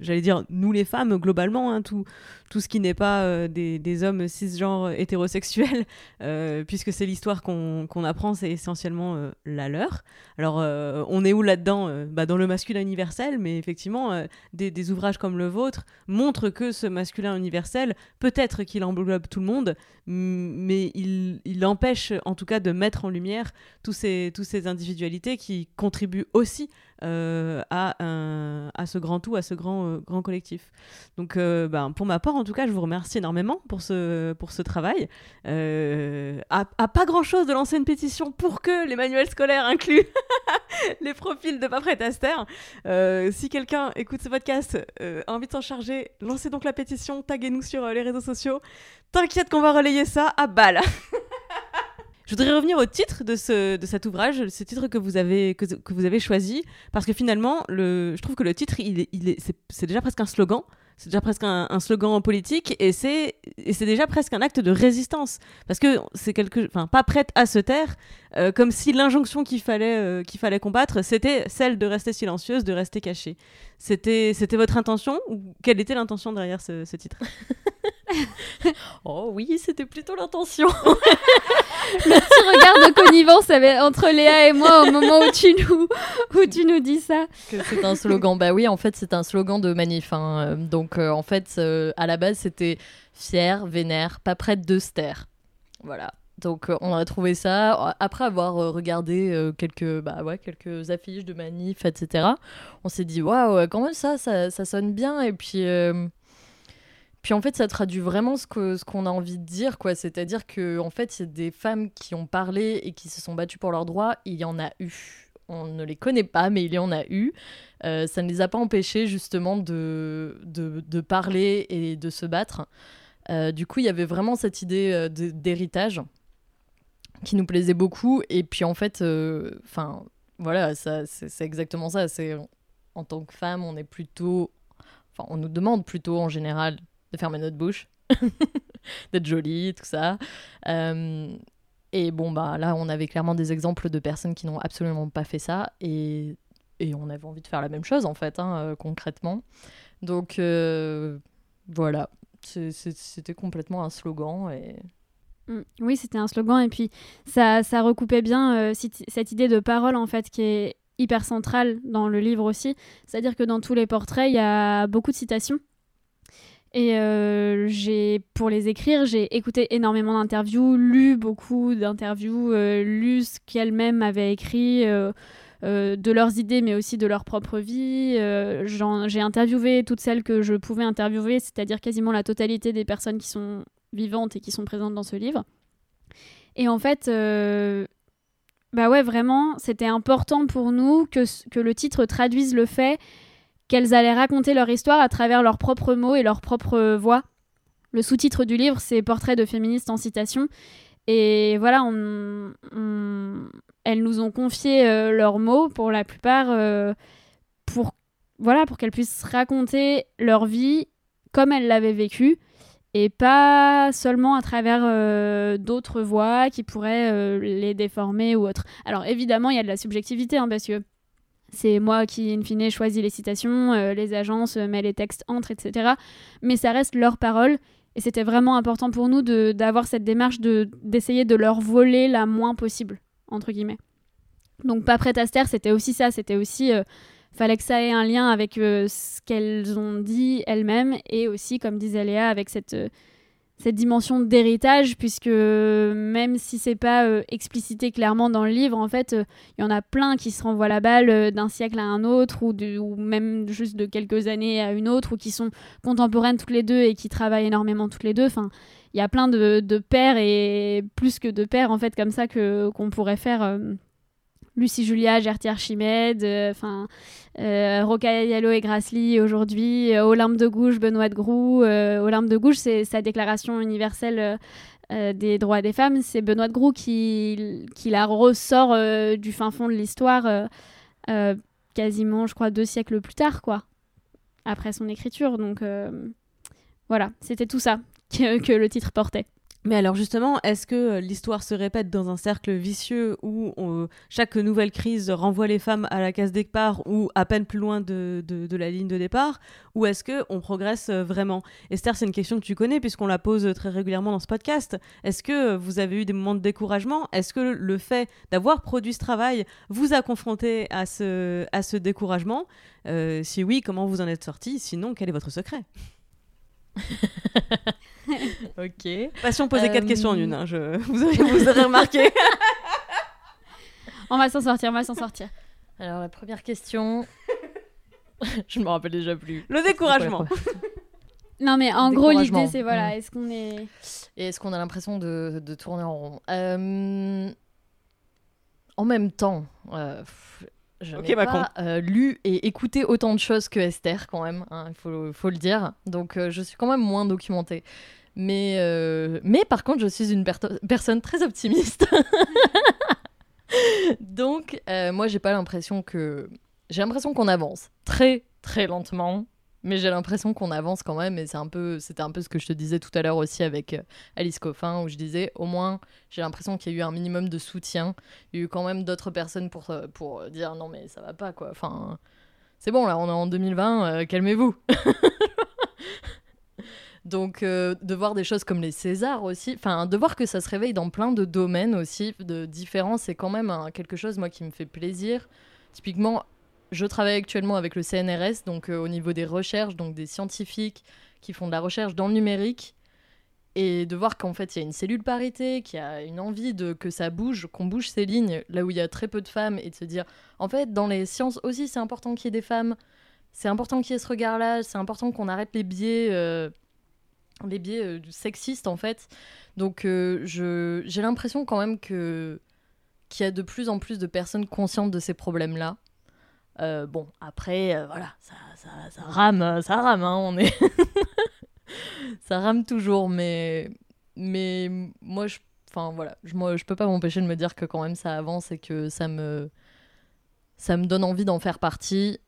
J'allais dire, nous les femmes, globalement, hein, tout, tout ce qui n'est pas euh, des, des hommes cisgenres hétérosexuels, euh, puisque c'est l'histoire qu'on qu'on apprend, c'est essentiellement euh, la leur. Alors, on est où là-dedans bah, Dans le masculin universel, mais effectivement, des, des ouvrages comme le vôtre montrent que ce masculin universel, peut-être qu'il englobe tout le monde, mais il, il empêche en tout cas de mettre en lumière tous ces, ces individualités qui contribuent aussi euh, à, à ce grand tout, à ce grand, euh, grand collectif. Donc, euh, ben, pour ma part, en tout cas, je vous remercie énormément pour ce, pour ce travail. À, à pas grand-chose de lancer une pétition pour que les manuels scolaires incluent les profils de pas prêt. Euh, si quelqu'un écoute ce podcast, euh, a envie de s'en charger, lancez donc la pétition, taguez-nous sur euh, les réseaux sociaux. T'inquiète qu'on va relayer ça à balle. Je voudrais revenir au titre de, ce, de cet ouvrage, ce titre que vous avez, que, que vous avez choisi, parce que finalement, le, je trouve que le titre, il il est, c'est déjà presque un slogan, c'est déjà presque un, un slogan politique, et c'est, déjà presque un acte de résistance, parce que c'est quelque, enfin, pas prête à se taire, euh, comme si l'injonction qu'il fallait, euh, qu'il fallait combattre, c'était celle de rester silencieuse, de rester cachée. C'était, c'était votre intention, ou quelle était l'intention derrière ce titre? Oh oui, c'était plutôt l'intention. Le petit regard de connivence avec- entre Léa et moi au moment où tu nous, où tu nous dis ça. que c'est un slogan. Bah oui, en fait, c'est un slogan de manif. hein. Donc, euh, en fait, euh, à la base, c'était fier, vénère, pas prête de se taire. Voilà. Donc, euh, on a trouvé ça après avoir regardé quelques, bah ouais, quelques affiches de manif, etc. On s'est dit, waouh, quand même, ça, ça, ça sonne bien. Et puis. euh, Puis en fait, ça traduit vraiment ce que ce qu'on a envie de dire, quoi. C'est-à-dire que en fait, c'est des femmes qui ont parlé et qui se sont battues pour leurs droits. Il y en a eu. On ne les connaît pas, mais il y en a eu. Euh, ça ne les a pas empêchés justement de, de, de parler et de se battre. Euh, du coup, il y avait vraiment cette idée euh, d'héritage qui nous plaisait beaucoup. Et puis en fait, enfin voilà, ça, c'est c'est exactement ça. C'est en tant que femme, on est plutôt, enfin, on nous demande plutôt en général de fermer notre bouche, d'être jolie, tout ça. Euh, et bon, bah là, on avait clairement des exemples de personnes qui n'ont absolument pas fait ça. Et, et on avait envie de faire la même chose, en fait, hein, euh, concrètement. Donc, euh, voilà. C'était complètement un slogan. Et... Mm. Oui, c'était un slogan et puis ça, ça recoupait bien cette idée de parole en fait qui est hyper centrale dans le livre aussi. C'est-à-dire que dans tous les portraits, il y a beaucoup de citations. Et euh, pour les écrire, j'ai écouté énormément d'interviews, lu beaucoup d'interviews, euh, lu ce qu'elles-mêmes avaient écrit, euh, de leurs idées, mais aussi de leur propre vie. J'ai interviewé toutes celles que je pouvais interviewer, c'est-à-dire quasiment la totalité des personnes qui sont vivantes et qui sont présentes dans ce livre. Et en fait, bah ouais, vraiment, c'était important pour nous que, que le titre traduise le fait qu'elles allaient raconter leur histoire à travers leurs propres mots et leurs propres voix. Le sous-titre du livre, c'est Portrait de féministes en citation. Et voilà, elles nous ont confié euh, leurs mots pour la plupart euh, pour, voilà, pour qu'elles puissent raconter leur vie comme elles l'avaient vécue et pas seulement à travers euh, d'autres voix qui pourraient les déformer ou autre. Alors évidemment, il y a de la subjectivité hein, c'est moi qui, in fine, choisis les citations, euh, les agences euh, met les textes entre, etc. Mais ça reste leur parole. Et c'était vraiment important pour nous d'avoir cette démarche de- d'essayer de, leur voler la moins possible, entre guillemets. Donc, pas prête à se c'était aussi ça. C'était aussi. euh, fallait que ça ait un lien avec ce qu'elles ont dit elles-mêmes et aussi, comme disait Léa, avec cette, cette dimension d'héritage, puisque même si c'est pas euh, explicité clairement dans le livre, en fait, euh, il y en a plein qui se renvoient la balle euh, d'un siècle à un autre ou même juste de quelques années à une autre ou qui sont contemporaines toutes les deux et qui travaillent énormément toutes les deux. Enfin, il y a plein de, de pères et plus que de pères en fait comme ça que qu'on pourrait faire. Lucie Julia, Gertie Archimède, euh, enfin euh, et Grassley aujourd'hui, euh, Olympe de Gouges, Benoît de Groux. Euh, Olympe de Gouges, c'est sa déclaration universelle des droits des femmes. C'est Benoît de Groux qui, qui la ressort du fin fond de l'histoire, quasiment, je crois, deux siècles plus tard, quoi, après son écriture. Donc voilà, c'était tout ça que le titre portait. Mais alors justement, est-ce que euh, l'histoire se répète dans un cercle vicieux où on- chaque nouvelle crise renvoie les femmes à la case départ ou à peine plus loin de, la ligne de départ? Ou est-ce que on progresse euh, vraiment? Esther, c'est une question que tu connais puisqu'on la pose très régulièrement dans ce podcast. Est-ce que vous avez eu des moments de découragement? Est-ce que le fait d'avoir produit ce travail vous a confronté à ce, découragement? Euh, Si oui, comment vous en êtes sorti? Sinon, quel est votre secret? Ok. Passion poser quatre Euh, questions en une, hein, je... vous, aurez, vous aurez remarqué. On va s'en sortir, on va s'en sortir. Alors, la première question. je me rappelle déjà plus. Le découragement. Non, mais en gros, l'idée, c'est voilà, Mm. est-ce qu'on est. Et est-ce qu'on a l'impression de, de tourner en rond? Euh, En même temps, euh, je n'ai Macron. pas euh, lu et écouté autant de choses que Esther quand même, hein, il faut, faut le dire. Donc euh, je suis quand même moins documentée. Mais, euh, mais par contre, je suis une personne très optimiste. Donc moi, j'ai pas l'impression que... J'ai l'impression qu'on avance très très lentement. Mais j'ai l'impression qu'on avance quand même, et c'est un peu, c'était un peu ce que je te disais tout à l'heure aussi avec euh, Alice Coffin, où je disais, au moins, j'ai l'impression qu'il y a eu un minimum de soutien. Il y a eu quand même d'autres personnes pour, euh, pour dire, non mais ça va pas, quoi. Enfin, c'est bon, là, on est en 2020, euh, calmez-vous. Donc, de voir des choses comme les Césars aussi, enfin, de voir que ça se réveille dans plein de domaines aussi, de différents, c'est quand même quelque chose, moi, qui me fait plaisir. Typiquement, je travaille actuellement avec le CNRS, donc euh, au niveau des recherches, donc des scientifiques qui font de la recherche dans le numérique, et de voir qu'en fait il y a une cellule parité, qu'il y a une envie de que ça bouge, qu'on bouge ces lignes là où il y a très peu de femmes, et de se dire, en fait, dans les sciences aussi, c'est important qu'il y ait des femmes, c'est important qu'il y ait ce regard-là, c'est important qu'on arrête les biais. euh, biais euh, sexistes en fait donc euh, je j'ai l'impression quand même que qu'il y a de plus en plus de personnes conscientes de ces problèmes là euh, bon, après, euh, voilà, ça, ça, ça rame, euh, ça rame, hein, on est... ça rame toujours, mais, mais moi, je, enfin, voilà, je, moi, je peux pas m'empêcher de me dire que quand même ça avance et que ça me, ça me donne envie d'en faire partie.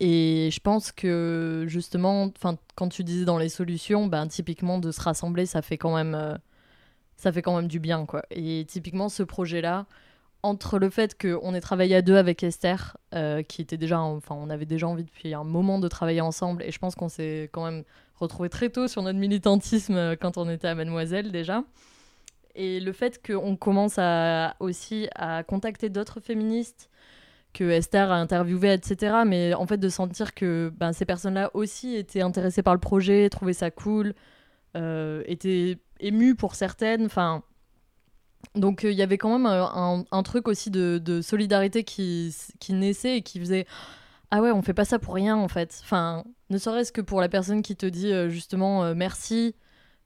Et je pense que, justement, quand tu disais dans les solutions, ben, typiquement, de se rassembler, ça fait quand même... ça fait quand même du bien, quoi. Et typiquement, ce projet-là, entre le fait qu'on ait travaillé à deux avec Esther, euh, qui était déjà, enfin, on avait déjà envie depuis un moment de travailler ensemble, et je pense qu'on s'est quand même retrouvé très tôt sur notre militantisme euh, quand on était à Mademoiselle déjà. Et le fait qu'on commence aussi à contacter d'autres féministes, que Esther a interviewé, etc. Mais en fait, de sentir que ben, ces personnes-là aussi étaient intéressées par le projet, trouvaient ça cool, euh, étaient émues pour certaines, enfin. Donc il y avait quand même euh, un, truc aussi de, solidarité qui, naissait et qui faisait ah ouais on fait pas ça pour rien en fait. Enfin ne serait-ce que pour la personne qui te dit euh, justement euh, merci.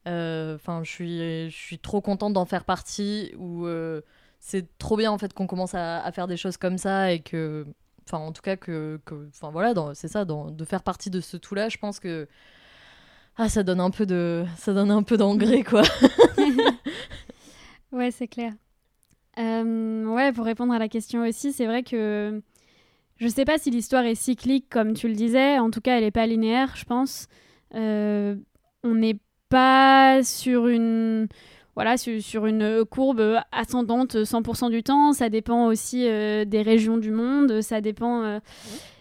Enfin je suis je suis trop contente d'en faire partie ou euh, c'est trop bien en fait qu'on commence à, faire des choses comme ça et que enfin en tout cas que enfin voilà c'est ça de faire partie de ce tout là je pense que ah ça donne un peu de ça donne un peu d'engrais quoi. Ouais, c'est clair. Euh, ouais, pour répondre à la question aussi, c'est vrai que je sais pas si l'histoire est cyclique comme tu le disais. En tout cas, elle est pas linéaire, je pense. Euh, on n'est pas sur une voilà sur, sur une courbe ascendante 100% du temps. Ça dépend aussi euh, des régions du monde. Ça dépend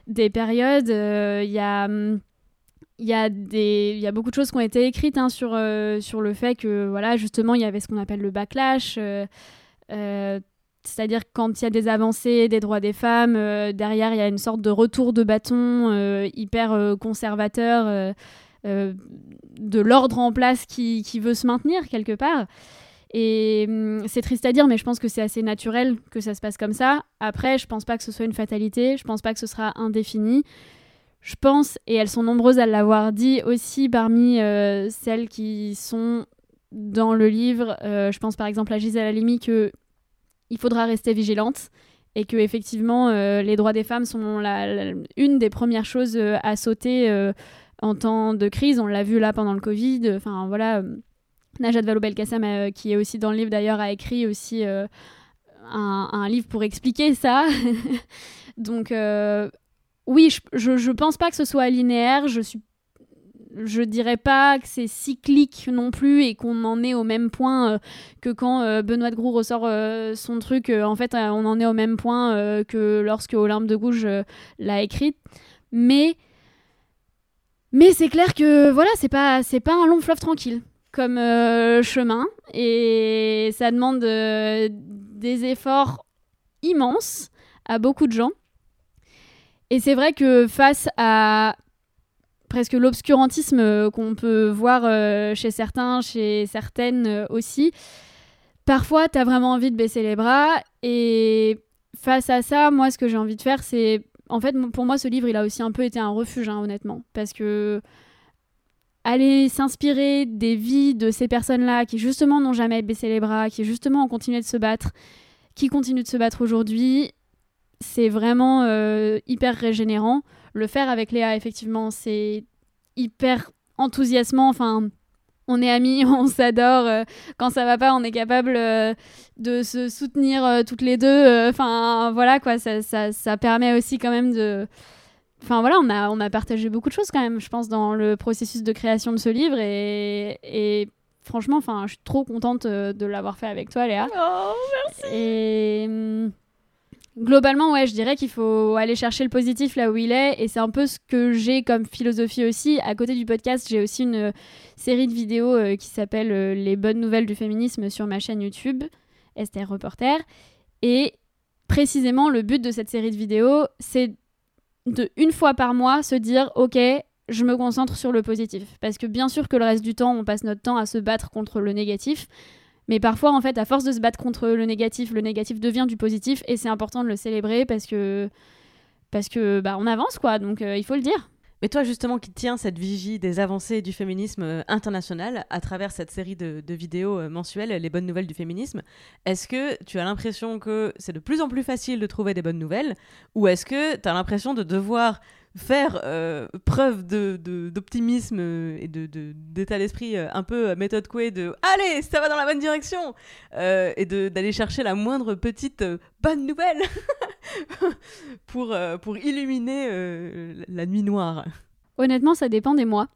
des périodes. Il y a hum, il y, a des, y a beaucoup de choses qui ont été écrites hein, sur, euh, sur le fait que, voilà, justement, il y avait ce qu'on appelle le backlash. euh, euh, c'est-à-dire quand il y a des avancées des droits des femmes, derrière, il y a une sorte de retour de bâton hyper conservateur de l'ordre en place qui, qui veut se maintenir quelque part. Et hum, c'est triste à dire, mais je pense que c'est assez naturel que ça se passe comme ça. Après, je pense pas que ce soit une fatalité, je pense pas que ce sera indéfini. Je pense, et elles sont nombreuses à l'avoir dit aussi parmi euh, celles qui sont dans le livre, euh, je pense par exemple à Gisèle Halimi que il faudra rester vigilante et que effectivement euh, les droits des femmes sont la- une des premières choses à sauter en temps de crise. On l'a vu là pendant le Covid. Enfin voilà, Najat Vallaud-Belkacem, qui est aussi dans le livre d'ailleurs, a écrit aussi un, un livre pour expliquer ça. Donc oui, je, je, pense pas que ce soit linéaire. Je suis je dirais pas que c'est cyclique non plus et qu'on en est au même point euh, que quand euh, Benoît de Groux ressort euh, son truc. en fait, on en est au même point que lorsque Olympe de Gouges l'a écrite. Mais, mais c'est clair que voilà, c'est pas, c'est pas un long fleuve tranquille comme chemin et ça demande des efforts immenses à beaucoup de gens. Et c'est vrai que face à presque l'obscurantisme euh, qu'on peut voir euh, chez certains, chez certaines euh, aussi. Parfois, tu as vraiment envie de baisser les bras. Et face à ça, moi, ce que j'ai envie de faire, c'est. En fait, pour moi, ce livre, il a aussi un peu été un refuge, hein, honnêtement. Parce que aller s'inspirer des vies de ces personnes-là qui, justement, n'ont jamais baissé les bras, qui, justement, ont continué de se battre, qui continuent de se battre aujourd'hui, c'est vraiment hyper régénérant le faire avec Léa, effectivement, c'est hyper enthousiasmant. Enfin, on est amis, on s'adore. Euh, quand ça va pas, on est capable euh, de se soutenir euh, toutes les deux. Enfin, voilà quoi, ça, ça, permet aussi quand même de. Enfin voilà, on a, on a partagé beaucoup de choses quand même, je pense, dans le processus de création de ce livre. Et, et franchement, enfin, je suis trop contente de l'avoir fait avec toi, Léa. Oh, merci. Et. Globalement, ouais, je dirais qu'il faut aller chercher le positif là où il est. Et c'est un peu ce que j'ai comme philosophie aussi. À côté du podcast, j'ai aussi une euh, série de vidéos euh, qui s'appelle euh, Les bonnes nouvelles du féminisme sur ma chaîne YouTube, Esther Reporter. Et précisément, le but de cette série de vidéos, c'est de une fois par mois se dire, ok, je me concentre sur le positif. Parce que bien sûr que le reste du temps, on passe notre temps à se battre contre le négatif. Mais parfois, en fait, à force de se battre contre le négatif, le négatif devient du positif et c'est important de le célébrer parce que, parce que bah, on avance, quoi. Donc, euh, il faut le dire. Mais toi, justement, qui tiens cette vigie des avancées du féminisme euh, international à travers cette série de, de vidéos euh, mensuelles, Les bonnes nouvelles du féminisme, est-ce que tu as l'impression que c'est de plus en plus facile de trouver des bonnes nouvelles ou est-ce que tu as l'impression de devoir faire euh, preuve d'optimisme de, et d'état d'esprit euh, un peu méthode couée de allez ça va dans la bonne direction euh, et d'aller chercher la moindre petite bonne nouvelle pour, pour illuminer la nuit noire. Honnêtement ça dépend des mois.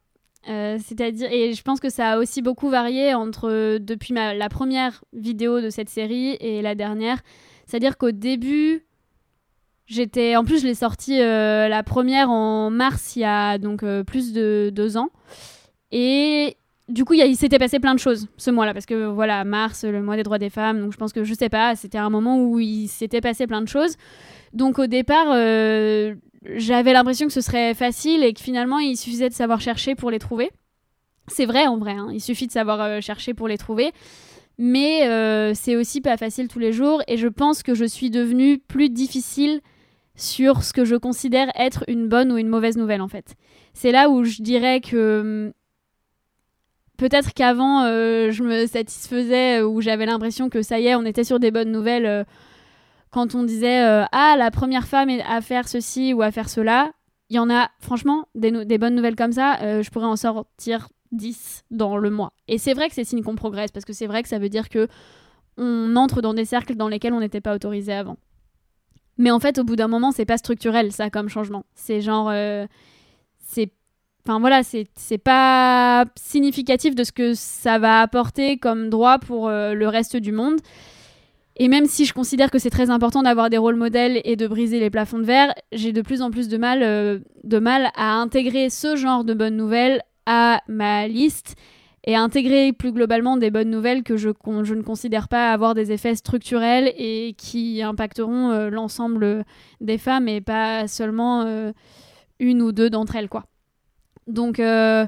C'est-à-dire et je pense que ça a aussi beaucoup varié entre depuis la première vidéo de cette série et la dernière. C'est-à-dire qu'au début J'étais, en plus, je l'ai sorti euh, la première en mars, il y a donc euh, plus de deux ans. Et du coup, il, s'était passé plein de choses ce mois-là, parce que voilà, mars, le mois des droits des femmes, donc je pense que je sais pas, c'était un moment où il s'était passé plein de choses. Donc au départ, euh, j'avais l'impression que ce serait facile et que finalement, il suffisait de savoir chercher pour les trouver. C'est vrai en vrai, hein, il suffit de savoir chercher pour les trouver. Mais c'est aussi pas facile tous les jours et je pense que je suis devenue plus difficile sur ce que je considère être une bonne ou une mauvaise nouvelle en fait. C'est là où je dirais que hum, peut-être qu'avant euh, je me satisfaisais ou j'avais l'impression que ça y est, on était sur des bonnes nouvelles euh, quand on disait euh, ah la première femme à faire ceci ou à faire cela. Il y en a franchement des, des bonnes nouvelles comme ça, je pourrais en sortir 10 dans le mois. Et c'est vrai que c'est signe qu'on progresse parce que c'est vrai que ça veut dire que on entre dans des cercles dans lesquels on n'était pas autorisé avant. Mais en fait, au bout d'un moment, c'est pas structurel, ça, comme changement. C'est genre. Euh, c'est. Enfin voilà, c'est pas significatif de ce que ça va apporter comme droit pour euh, le reste du monde. Et même si je considère que c'est très important d'avoir des rôles modèles et de briser les plafonds de verre, j'ai de plus en plus de mal, euh, de mal à intégrer ce genre de bonnes nouvelles à ma liste et intégrer plus globalement des bonnes nouvelles que je, ne considère pas avoir des effets structurels et qui impacteront euh, l'ensemble des femmes et pas seulement euh, une ou deux d'entre elles. quoi. Donc euh,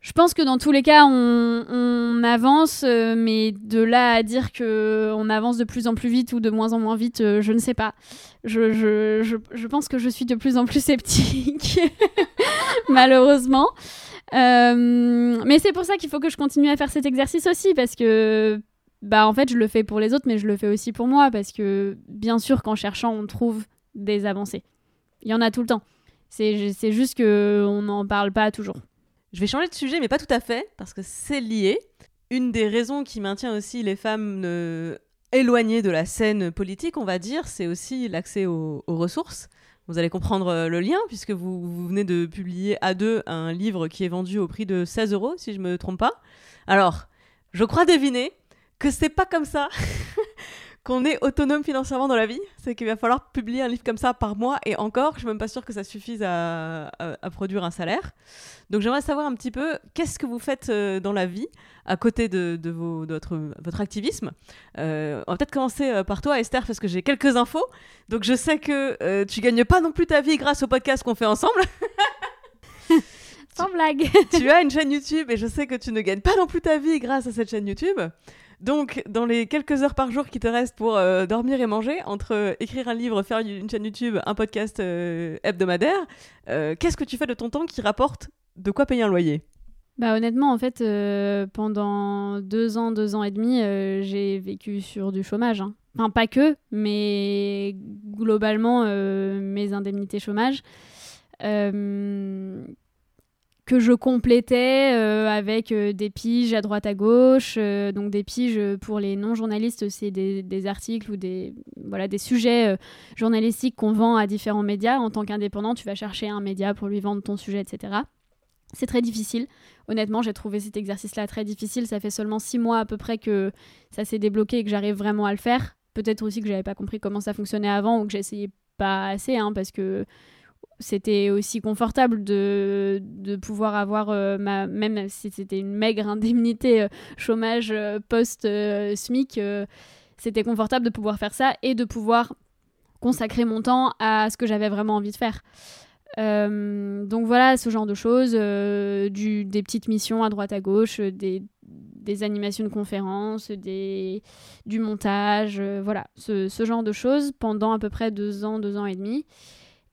je pense que dans tous les cas, on, avance, mais de là à dire que on avance de plus en plus vite ou de moins en moins vite, je ne sais pas. Je, pense que je suis de plus en plus sceptique, malheureusement. Euh, mais c'est pour ça qu'il faut que je continue à faire cet exercice aussi, parce que, bah, en fait, je le fais pour les autres, mais je le fais aussi pour moi, parce que, bien sûr, qu'en cherchant, on trouve des avancées. Il y en a tout le temps. C'est juste qu'on n'en parle pas toujours. Je vais changer de sujet, mais pas tout à fait, parce que c'est lié. Une des raisons qui maintient aussi les femmes euh, éloignées de la scène politique, on va dire, c'est aussi l'accès aux, ressources. Vous allez comprendre euh, le lien puisque vous, venez de publier à deux un livre qui est vendu au prix de 16 euros, si je me trompe pas. Alors, je crois deviner que c'est pas comme ça qu'on est autonome financièrement dans la vie. C'est qu'il va falloir publier un livre comme ça par mois et encore, je suis même pas sûre que ça suffise à, à- à produire un salaire. Donc j'aimerais savoir un petit peu qu'est-ce que vous faites euh, dans la vie à côté de, de vos, de votre, votre activisme? Euh, on va peut-être commencer euh, par toi, Esther, parce que j'ai quelques infos. Donc je sais que euh, tu gagnes pas non plus ta vie grâce au podcast qu'on fait ensemble. Sans blague. tu as une chaîne YouTube et je sais que tu ne gagnes pas non plus ta vie grâce à cette chaîne YouTube. Donc, dans les quelques heures par jour qui te restent pour euh, dormir et manger, entre écrire un livre, faire une chaîne YouTube, un podcast euh, hebdomadaire, euh, qu'est-ce que tu fais de ton temps qui rapporte de quoi payer un loyer? Bah honnêtement, en fait, pendant deux ans, deux ans et demi, j'ai vécu sur du chômage. hein. Enfin, pas que, mais globalement, mes indemnités chômage. Que je complétais euh, avec euh, des piges à droite à gauche. euh, donc des piges pour les non-journalistes, c'est des, des articles ou des, voilà, des sujets journalistiques qu'on vend à différents médias. En tant qu'indépendant, tu vas chercher un média pour lui vendre ton sujet, etc. C'est très difficile. Honnêtement, j'ai trouvé cet exercice-là très difficile. Ça fait seulement six mois à peu près que ça s'est débloqué et que j'arrive vraiment à le faire. Peut-être aussi que j'avais pas compris comment ça fonctionnait avant ou que j'essayais pas assez, hein, parce que c'était aussi confortable de, de pouvoir avoir euh, ma même si c'était une maigre indemnité euh, chômage euh, post euh, c'était confortable de pouvoir faire ça et de pouvoir consacrer mon temps à ce que j'avais vraiment envie de faire. Donc voilà ce genre de choses du, des petites missions à droite à gauche des, des animations de conférences des, du montage voilà ce, ce genre de choses pendant à peu près deux ans deux ans et demi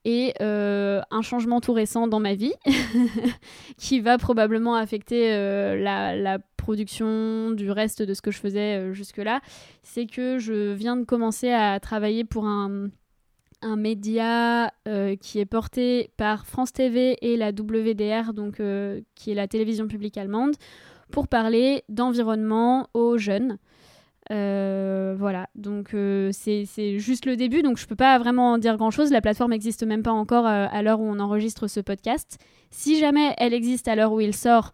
et euh, un changement tout récent dans ma vie qui va probablement affecter euh, la, production du reste de ce que je faisais euh, jusque-là, c'est que je viens de commencer à travailler pour un, un média qui est porté par France TV et la WDR, donc, qui est la télévision publique allemande, pour parler d'environnement aux jeunes. Euh, voilà, donc euh, c'est juste le début, donc je peux pas vraiment en dire grand chose. La plateforme n'existe même pas encore euh, à l'heure où on enregistre ce podcast. Si jamais elle existe à l'heure où il sort,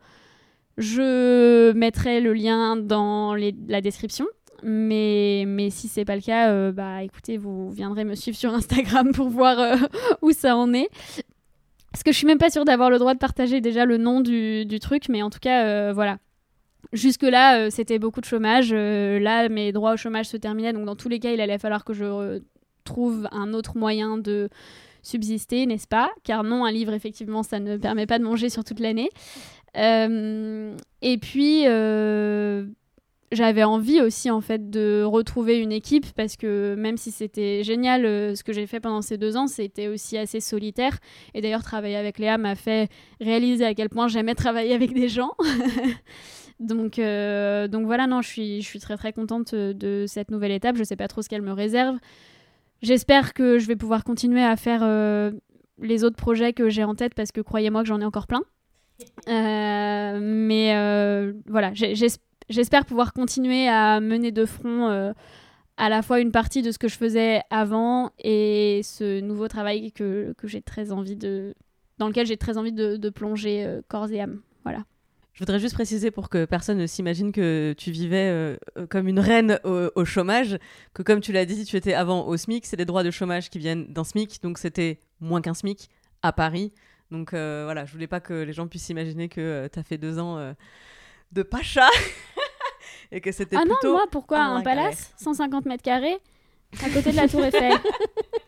je mettrai le lien dans la description. Mais, mais si c'est pas le cas, bah écoutez, vous viendrez me suivre sur Instagram pour voir où ça en est. Parce que je suis même pas sûre d'avoir le droit de partager déjà le nom du, truc, mais en tout cas, voilà. Jusque-là, euh, c'était beaucoup de chômage. Euh, là, mes droits au chômage se terminaient. Donc, dans tous les cas, il allait falloir que je trouve un autre moyen de subsister, n'est-ce pas? Car non, un livre, effectivement, ça ne permet pas de manger sur toute l'année. Euh, et puis, j'avais envie aussi, en fait, de retrouver une équipe parce que même si c'était génial ce que j'ai fait pendant ces deux ans, c'était aussi assez solitaire. Et d'ailleurs, travailler avec Léa m'a fait réaliser à quel point j'aimais travailler avec des gens. Donc, euh, donc voilà, non, je suis, je suis très très contente euh, de cette nouvelle étape. Je sais pas trop ce qu'elle me réserve. J'espère que je vais pouvoir continuer à faire euh, les autres projets que j'ai en tête parce que croyez-moi que j'en ai encore plein. Mais voilà, j'espère pouvoir continuer à mener de front à la fois une partie de ce que je faisais avant et ce nouveau travail que, que j'ai très envie de, dans lequel j'ai très envie de, de plonger corps et âme. Voilà. Je voudrais juste préciser pour que personne ne s'imagine que tu vivais euh, euh, comme une reine au, au chômage, que comme tu l'as dit, tu étais avant au SMIC, c'est des droits de chômage qui viennent d'un SMIC, donc c'était moins qu'un SMIC à Paris. Donc euh, voilà, je voulais pas que les gens puissent imaginer que tu as fait deux ans euh, de pacha et que c'était Ah non, plutôt moi, pourquoi? un palace 150 mètres carrés à côté de la Tour Eiffel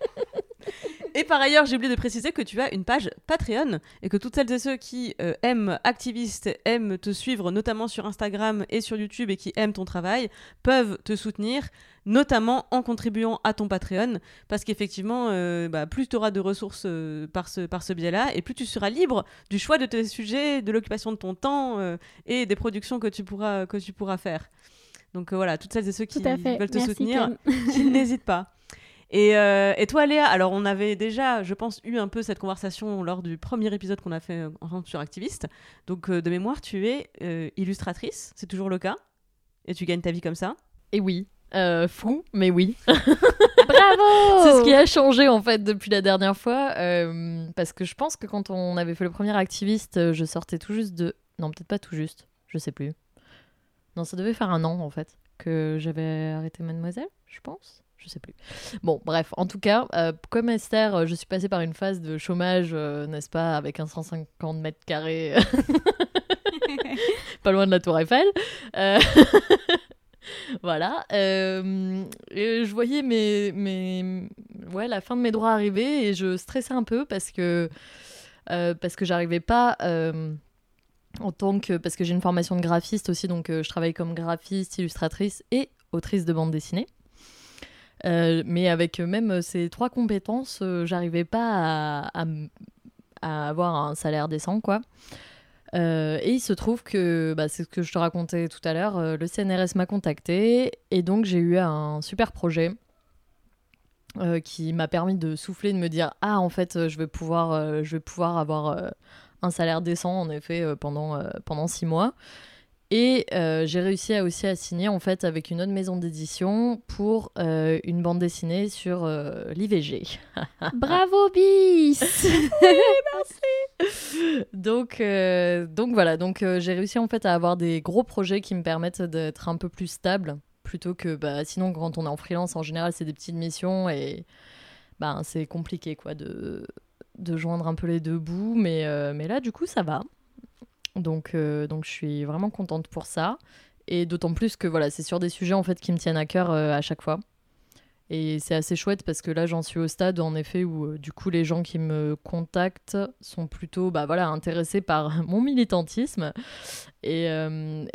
Et par ailleurs, j'ai oublié de préciser que tu as une page Patreon et que toutes celles et ceux qui euh, aiment Activiste, aiment te suivre notamment sur Instagram et sur YouTube et qui aiment ton travail, peuvent te soutenir, notamment en contribuant à ton Patreon, parce qu'effectivement, euh, bah, plus tu auras de ressources euh, par ce, par ce biais-là, et plus tu seras libre du choix de tes sujets, de l'occupation de ton temps euh, et des productions que tu pourras, que tu pourras faire. Donc voilà, toutes celles et ceux qui veulent te Merci, soutenir, qu'ils n'hésitent pas. Et, euh, et toi, Léa, alors on avait déjà, je pense, eu un peu cette conversation lors du premier épisode qu'on a fait euh, ensemble sur Activiste. Donc euh, de mémoire, tu es euh, illustratrice, c'est toujours le cas, et tu gagnes ta vie comme ça? Et oui. Euh, fou, mais oui. Bravo C'est ce qui a changé en fait depuis la dernière fois. euh, parce que je pense que quand on avait fait le premier activiste, je sortais tout juste de. Non, peut-être pas tout juste, je sais plus. Non, ça devait faire un an en fait que j'avais arrêté Mademoiselle, je pense. Je sais plus. Bon, bref, en tout cas, euh, comme Esther, euh, je suis passée par une phase de chômage, euh, n'est-ce pas, avec un 150 mètres carrés, pas loin de la Tour Eiffel. Voilà. je voyais mes, mes, ouais, la fin de mes droits arriver et je stressais un peu parce que, parce que j'arrivais pas. en tant que parce que j'ai une formation de graphiste aussi donc je travaille comme graphiste illustratrice et autrice de bande dessinée Euh, mais avec même ces trois compétences euh, j'arrivais pas à, avoir un salaire décent quoi Euh, et il se trouve que bah, c'est ce que je te racontais tout à l'heure le CNRS m'a contacté et donc j'ai eu un super projet qui m'a permis de souffler, de me dire ah en fait je vais pouvoir, je vais pouvoir avoir un salaire décent en effet pendant, pendant six mois. Et euh, j'ai réussi à, aussi à signer en fait avec une autre maison d'édition pour euh, une bande dessinée sur euh, l'IVG. Bravo bis. Donc, euh, donc voilà, donc j'ai réussi en fait à avoir des gros projets qui me permettent d'être un peu plus stable plutôt que bah, sinon quand on est en freelance en général c'est des petites missions et bah, c'est compliqué quoi de, de joindre un peu les deux bouts. Mais, mais là du coup ça va donc, euh, donc je suis vraiment contente pour ça et d'autant plus que voilà c'est sur des sujets en fait qui me tiennent à cœur euh, à chaque fois et c'est assez chouette parce que là, j'en suis au stade, en effet, où euh, du coup, les gens qui me contactent sont plutôt bah, voilà, intéressés par mon militantisme. Et,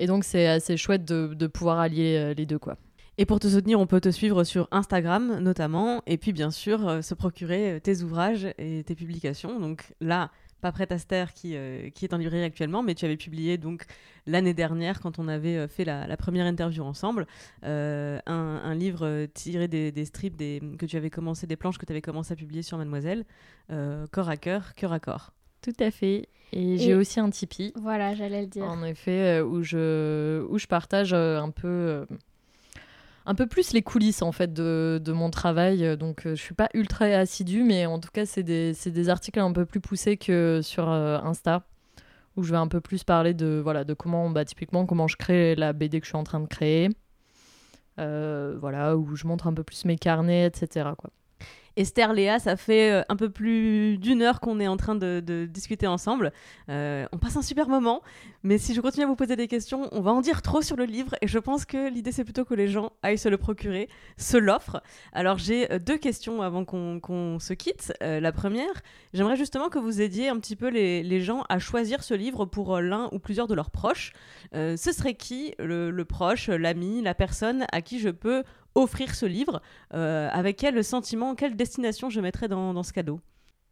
donc, c'est assez chouette de, pouvoir allier les deux. quoi. Et pour te soutenir, on peut te suivre sur Instagram notamment, et puis bien sûr se procurer tes ouvrages et tes publications. Donc là, pas prête à Ster qui, euh, qui est en librairie actuellement, mais tu avais publié donc l'année dernière quand on avait euh, fait la, la première interview ensemble, euh, un, un livre tiré des, des strips des, que tu avais commencé, des planches que tu avais commencé à publier sur Mademoiselle, euh, corps à cœur, cœur à corps. Tout à fait. Et, j'ai aussi un Tipeee. Voilà, j'allais le dire. En effet, euh, où je, où je partage euh, un peu, euh, un peu plus les coulisses en fait de, de mon travail. Donc, euh, je suis pas ultra assidue, mais en tout cas, c'est des, des articles un peu plus poussés que sur euh, Insta, où je vais un peu plus parler de, voilà, de comment, bah, typiquement, comment je crée la BD que je suis en train de créer. Euh, voilà, où je montre un peu plus mes carnets, etc. Quoi. Esther, Léa, ça fait euh, un peu plus d'une heure qu'on est en train de, discuter ensemble. Euh, on passe un super moment, mais si je continue à vous poser des questions, on va en dire trop sur le livre et je pense que l'idée c'est plutôt que les gens aillent se le procurer, se l'offrent. Alors j'ai euh, deux questions avant qu'on se quitte. La première, j'aimerais justement que vous aidiez un petit peu les, gens à choisir ce livre pour l'un ou plusieurs de leurs proches. Ce serait qui le proche, l'ami, la personne à qui je peux offrir ce livre euh, avec quel sentiment, quelle destination je mettrais dans, ce cadeau?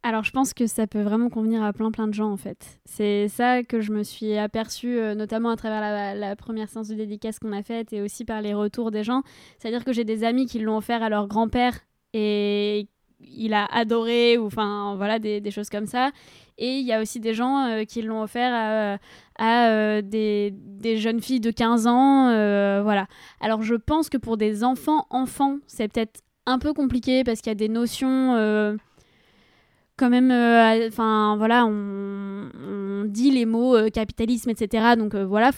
Alors, je pense que ça peut vraiment convenir à plein plein de gens en fait. C'est ça que je me suis aperçue, euh, notamment à travers la, première séance de dédicace qu'on a faite et aussi par les retours des gens. C'est-à-dire que j'ai des amis qui l'ont offert à leur grand-père et il a adoré, ou enfin voilà, des choses comme ça. Et il y a aussi des gens euh, qui l'ont offert à, euh, des, jeunes filles de 15 ans. euh, voilà. Alors, je pense que pour des enfants, enfants, c'est peut-être un peu compliqué parce qu'il y a des notions. quand même, enfin voilà, on, dit les mots capitalisme, etc. Donc voilà,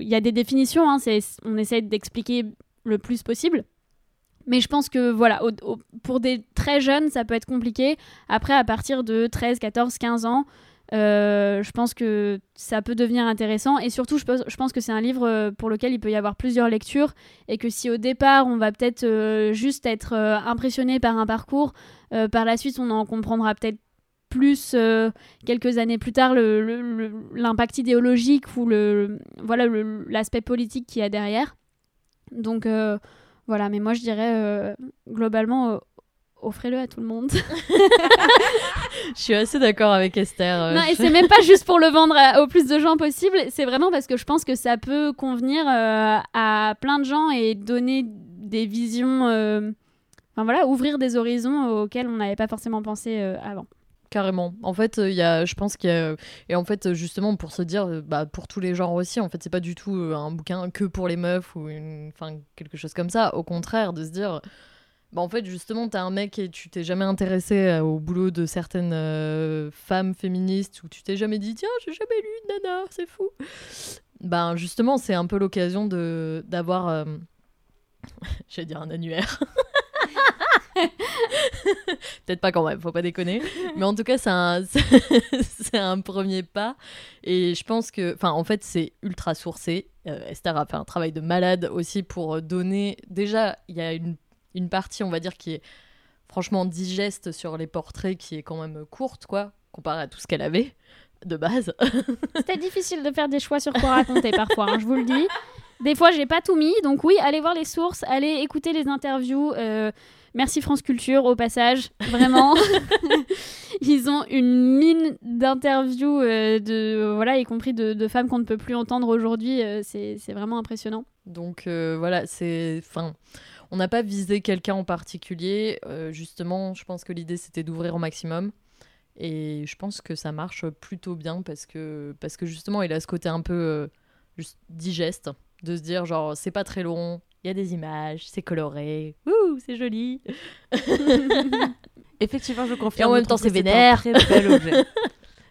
il y a des définitions. hein, on essaie d'expliquer le plus possible. Mais je pense que voilà, pour des très jeunes, ça peut être compliqué. Après, à partir de 13, 14, 15 ans, euh, je pense que ça peut devenir intéressant. Et surtout, je pense, que c'est un livre euh, pour lequel il peut y avoir plusieurs lectures. Et que si au départ, on va peut-être euh, juste être impressionné par un parcours, par la suite, on en comprendra peut-être plus quelques années plus tard l'impact idéologique ou le voilà l'aspect politique qu'il y a derrière. Donc voilà, mais moi je dirais euh, globalement euh, offrez-le à tout le monde. Je suis assez d'accord avec Esther. euh, non, et c'est même pas juste pour le vendre à- au plus de gens possible, c'est vraiment parce que je pense que ça peut convenir euh, à plein de gens et donner des visions, euh, enfin voilà, ouvrir des horizons auxquels on n'avait pas forcément pensé avant. Carrément. En fait, il y a, je pense qu'il y a, et en fait, justement, pour se dire, euh, bah, pour tous les genres aussi, en fait, c'est pas du tout euh, un bouquin que pour les meufs ou enfin, quelque chose comme ça. Au contraire, de se dire, bah, en fait, justement, t'es un mec et tu t'es jamais intéressé euh, au boulot de certaines euh, femmes féministes ou tu t'es jamais dit, tiens, j'ai jamais lu une nana, c'est fou. Ben, justement, c'est un peu l'occasion de d'avoir, euh, j'allais dire un annuaire. Peut-être pas quand même, faut pas déconner. Mais en tout cas, c'est un, premier pas. Et je pense que, enfin, en fait, c'est ultra sourcé. Euh, Esther a fait un travail de malade aussi pour donner. Déjà, il y a une, une partie, on va dire, qui est franchement digeste sur les portraits, qui est quand même courte, quoi, comparé à tout ce qu'elle avait de base. C'était difficile de faire des choix sur quoi raconter parfois, hein, je vous le dis. Des fois, j'ai pas tout mis, donc oui, allez voir les sources, allez écouter les interviews. euh, merci France Culture au passage, vraiment. Ils ont une mine d'interviews, euh, de voilà, y compris de, de femmes qu'on ne peut plus entendre aujourd'hui. euh, c'est c'est vraiment impressionnant. Donc euh, voilà, c'est. Enfin, on n'a pas visé quelqu'un en particulier. justement, je pense que l'idée c'était d'ouvrir au maximum. Et je pense que ça marche plutôt bien parce que, parce que justement, il a ce côté un peu juste digeste, de se dire genre, c'est pas très long, il y a des images, c'est coloré, ouh, c'est joli. Effectivement, je Et confirme. en je même temps, c'est un vénère. très bel objet.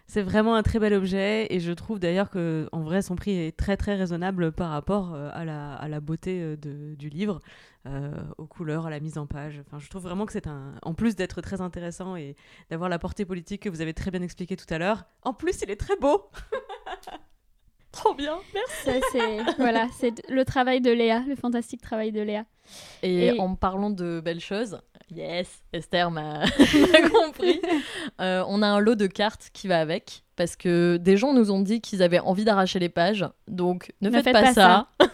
C'est vraiment un très bel objet et je trouve d'ailleurs que en vrai son prix est très très raisonnable par rapport euh, à, la, à la beauté euh, de- du livre, euh, aux couleurs, à la mise en page. Enfin, je trouve vraiment que c'est un, en plus d'être très intéressant et d'avoir la portée politique que vous avez très bien expliqué tout à l'heure, en plus il est très beau. Trop bien, merci. Ça, c'est voilà, c'est le travail de Léa, le fantastique travail de Léa. Et, Et- en parlant de belles choses, yes, Esther m'a compris. Euh, on a un lot de cartes qui va avec parce que des gens nous ont dit qu'ils avaient envie d'arracher les pages. Donc ne, faites, pas, ça.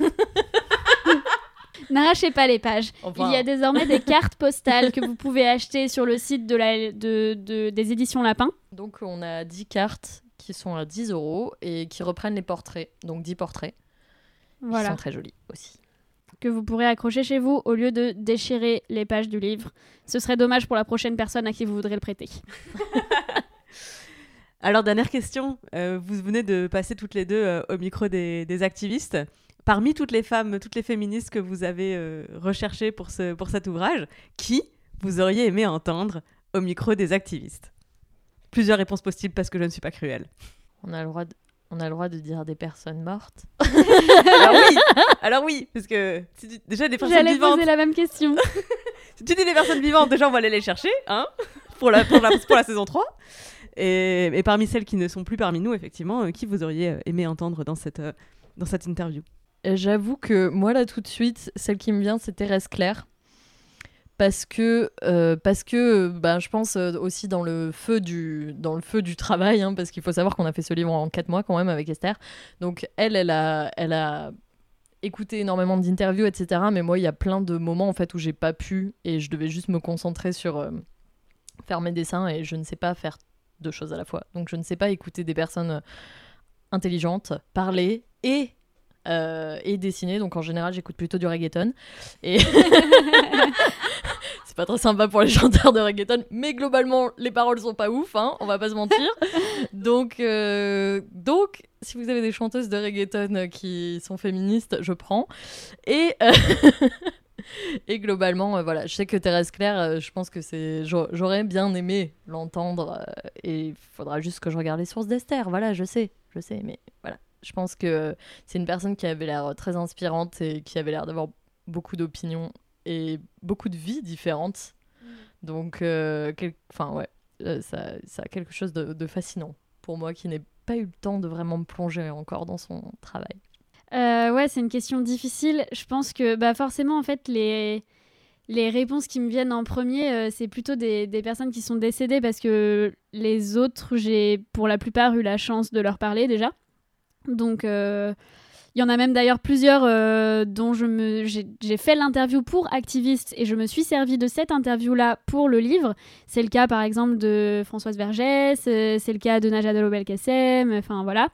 N'arrachez pas les pages. Enfin- Il y a désormais des cartes postales que vous pouvez acheter sur le site de la, de, de- des éditions Lapin. Donc on a 10 cartes qui sont à 10 euros et qui reprennent les portraits. Donc 10 portraits. Qui Voilà. sont très jolis aussi. Que vous pourrez accrocher chez vous au lieu de déchirer les pages du livre. Ce serait dommage pour la prochaine personne à qui vous voudrez le prêter. Alors dernière question, euh, vous venez de passer toutes les deux euh, au micro des, des activistes. Parmi toutes les femmes, toutes les féministes que vous avez euh, recherchées pour, ce, pour cet ouvrage, qui vous auriez aimé entendre au micro des activistes? Plusieurs réponses possibles parce que je ne suis pas cruelle. On a le droit de, on a le droit de dire des personnes mortes. Alors oui, alors oui, parce que si tu- déjà des personnes J'allais vivantes. poser la même question. Si tu dis des personnes vivantes, déjà on va aller les chercher, hein, pour la, pour la, pour la saison 3. Et, et parmi celles qui ne sont plus parmi nous, effectivement, euh, qui vous auriez euh, aimé entendre dans cette, euh, dans cette interview? Et J'avoue que moi là tout de suite, celle qui me vient c'est Thérèse Claire. Parce que, euh, parce que bah, je pense euh, aussi dans le feu du, dans le feu du travail, hein, parce qu'il faut savoir qu'on a fait ce livre en 4 mois quand même avec Esther. Donc elle, elle a, elle a écouté énormément d'interviews, etc. Mais moi, il y a plein de moments en fait où j'ai pas pu et je devais juste me concentrer sur euh, faire mes dessins et je ne sais pas faire deux choses à la fois. Donc je ne sais pas écouter des personnes intelligentes parler et euh, et dessiner. Donc en général, j'écoute plutôt du reggaeton. Et pas très sympa pour les chanteurs de reggaeton, mais globalement, les paroles sont pas ouf, hein, on va pas se mentir. donc, euh, donc, si vous avez des chanteuses de reggaeton qui sont féministes, je prends. Et euh, Et globalement, euh, voilà, je sais que Thérèse Claire, euh, je pense que c'est. j'a- J'aurais bien aimé l'entendre euh, et il faudra juste que je regarde les sources d'Esther. Voilà, je sais, je sais, mais voilà. Je pense que c'est une personne qui avait l'air très inspirante et qui avait l'air d'avoir beaucoup d'opinions et beaucoup de vies différentes. Donc, euh, quel- enfin, ouais, euh, ça, ça a quelque chose de, de fascinant pour moi qui n'ai pas eu le temps de vraiment me plonger encore dans son travail. Euh, ouais, c'est une question difficile. Je pense que bah, forcément, en fait, les, les réponses qui me viennent en premier, euh, c'est plutôt des, des personnes qui sont décédées parce que les autres, j'ai pour la plupart eu la chance de leur parler déjà. Donc, euh, il y en a même d'ailleurs plusieurs euh, dont je j'ai, fait l'interview pour activiste et je me suis servi de cette interview-là pour le livre. C'est le cas par exemple de Françoise Vergès, euh, c'est le cas de Najat Vallaud-Belkacem, enfin voilà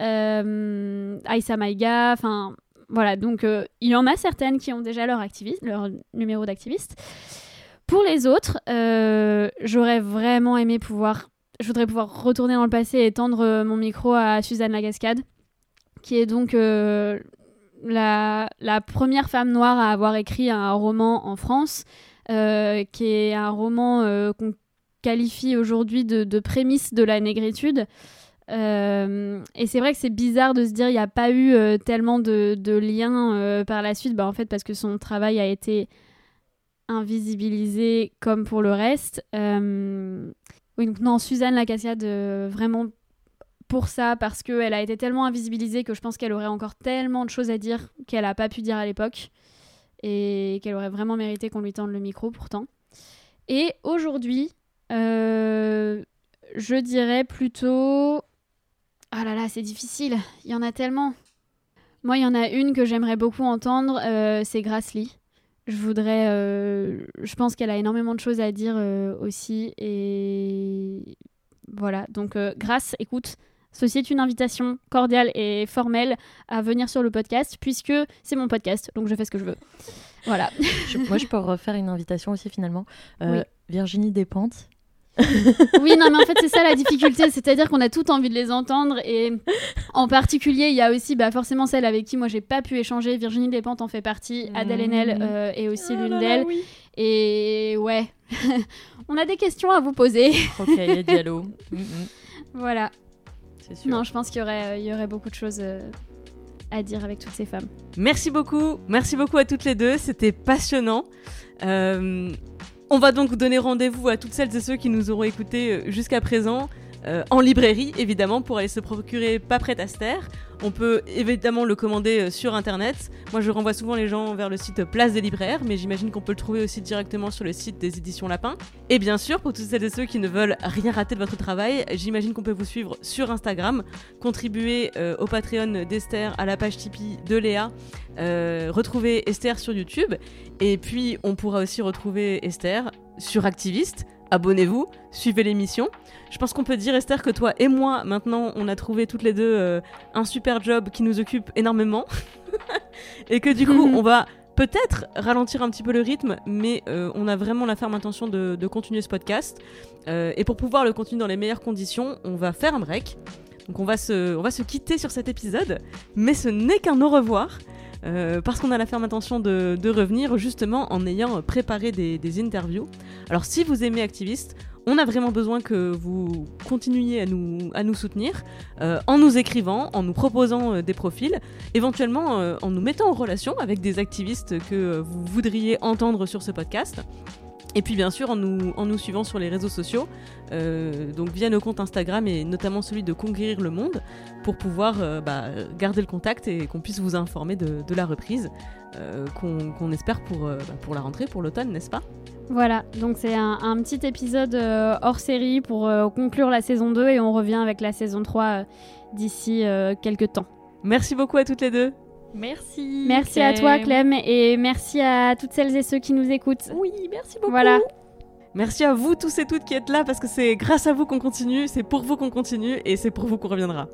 euh, Aïssa Maïga, enfin voilà, donc il y en a certaines qui ont déjà leur, leur numéro d'activiste. Pour les autres, j'aurais vraiment aimé pouvoir, je voudrais pouvoir retourner dans le passé et tendre mon micro à Suzanne Lagascade, qui est donc euh, la, première femme noire à avoir écrit un roman en France, euh, qui est un roman euh, qu'on qualifie aujourd'hui de, prémisse de la négritude. Et c'est vrai que c'est bizarre de se dire il n'y a pas eu tellement de, liens par la suite, bah, en fait parce que son travail a été invisibilisé comme pour le reste. Oui, donc non, Suzanne Lacassiade, euh, vraiment pour ça, parce qu'elle a été tellement invisibilisée que je pense qu'elle aurait encore tellement de choses à dire qu'elle n'a pas pu dire à l'époque et qu'elle aurait vraiment mérité qu'on lui tende le micro pourtant. Et aujourd'hui, euh, je dirais plutôt... Ah là là, c'est difficile, il y en a tellement. Moi, il y en a une que j'aimerais beaucoup entendre, euh, c'est Grace Lee. Je voudrais... euh, je pense qu'elle a énormément de choses à dire aussi. Et voilà, donc Grace, écoute, ceci est une invitation cordiale et formelle à venir sur le podcast, puisque c'est mon podcast, donc je fais ce que je veux. Voilà. Je- moi, je peux refaire une invitation aussi finalement. Euh, Oui. Virginie Despentes. Oui, non, mais en fait, c'est ça la difficulté, c'est-à-dire qu'on a tout envie de les entendre, et en particulier, il y a aussi bah, forcément celle avec qui moi j'ai pas pu échanger, Virginie Despentes en fait partie, Adèle Haenel euh, est aussi l'une d'elles, et ouais, on a des questions à vous poser. Rocaille Diallo. Mm, mm, Voilà. C'est sûr. Non, je pense qu'il y aurait, il y aurait beaucoup de choses euh, à dire avec toutes ces femmes. Merci beaucoup, merci beaucoup à toutes les deux, c'était passionnant. Euh, on va donc donner rendez-vous à toutes celles et ceux qui nous auront écoutés euh, jusqu'à présent. Euh, en librairie évidemment pour aller se procurer Pas prêt à se. On peut évidemment le commander euh, sur internet. Moi je renvoie souvent les gens vers le site Place des libraires, mais j'imagine qu'on peut le trouver aussi directement sur le site des éditions Lapin. Et bien sûr, pour toutes celles et ceux qui ne veulent rien rater de votre travail, j'imagine qu'on peut vous suivre sur Instagram, contribuer euh, au Patreon d'Esther, à la page Tipeee de Léa, retrouver Esther sur YouTube, et puis on pourra aussi retrouver Esther sur Activiste. Abonnez-vous, suivez l'émission. Je pense qu'on peut dire, Esther, que toi et moi, maintenant, on a trouvé toutes les deux euh, un super job qui nous occupe énormément. et que du coup, Mhm. on va peut-être ralentir un petit peu le rythme, mais euh, on a vraiment la ferme intention de, de continuer ce podcast. Euh, et pour pouvoir le continuer dans les meilleures conditions, on va faire un break. Donc on va se, on va se quitter sur cet épisode, mais ce n'est qu'un au revoir. Euh, parce qu'on a la ferme intention de, revenir justement en ayant préparé des, interviews. Alors si vous aimez Activiste, on a vraiment besoin que vous continuiez à nous, soutenir euh, en nous écrivant, en nous proposant euh, des profils, éventuellement en nous mettant en relation avec des activistes que vous voudriez entendre sur ce podcast. Et puis bien sûr en nous, en nous suivant sur les réseaux sociaux, euh, donc via nos comptes Instagram et notamment celui de Conquérir le Monde, pour pouvoir euh, bah, garder le contact et qu'on puisse vous informer de, de la reprise euh, qu'on espère pour, bah, pour la rentrée, pour l'automne, n'est-ce pas? Voilà, donc c'est un, un petit épisode hors série pour conclure la saison 2 et on revient avec la saison 3 euh, d'ici quelques temps. Merci beaucoup à toutes les deux. Merci. Merci à toi Clem et merci à toutes celles et ceux qui nous écoutent. Oui, merci beaucoup. Voilà. Merci à vous tous et toutes qui êtes là parce que c'est grâce à vous qu'on continue, c'est pour vous qu'on continue et c'est pour vous qu'on reviendra.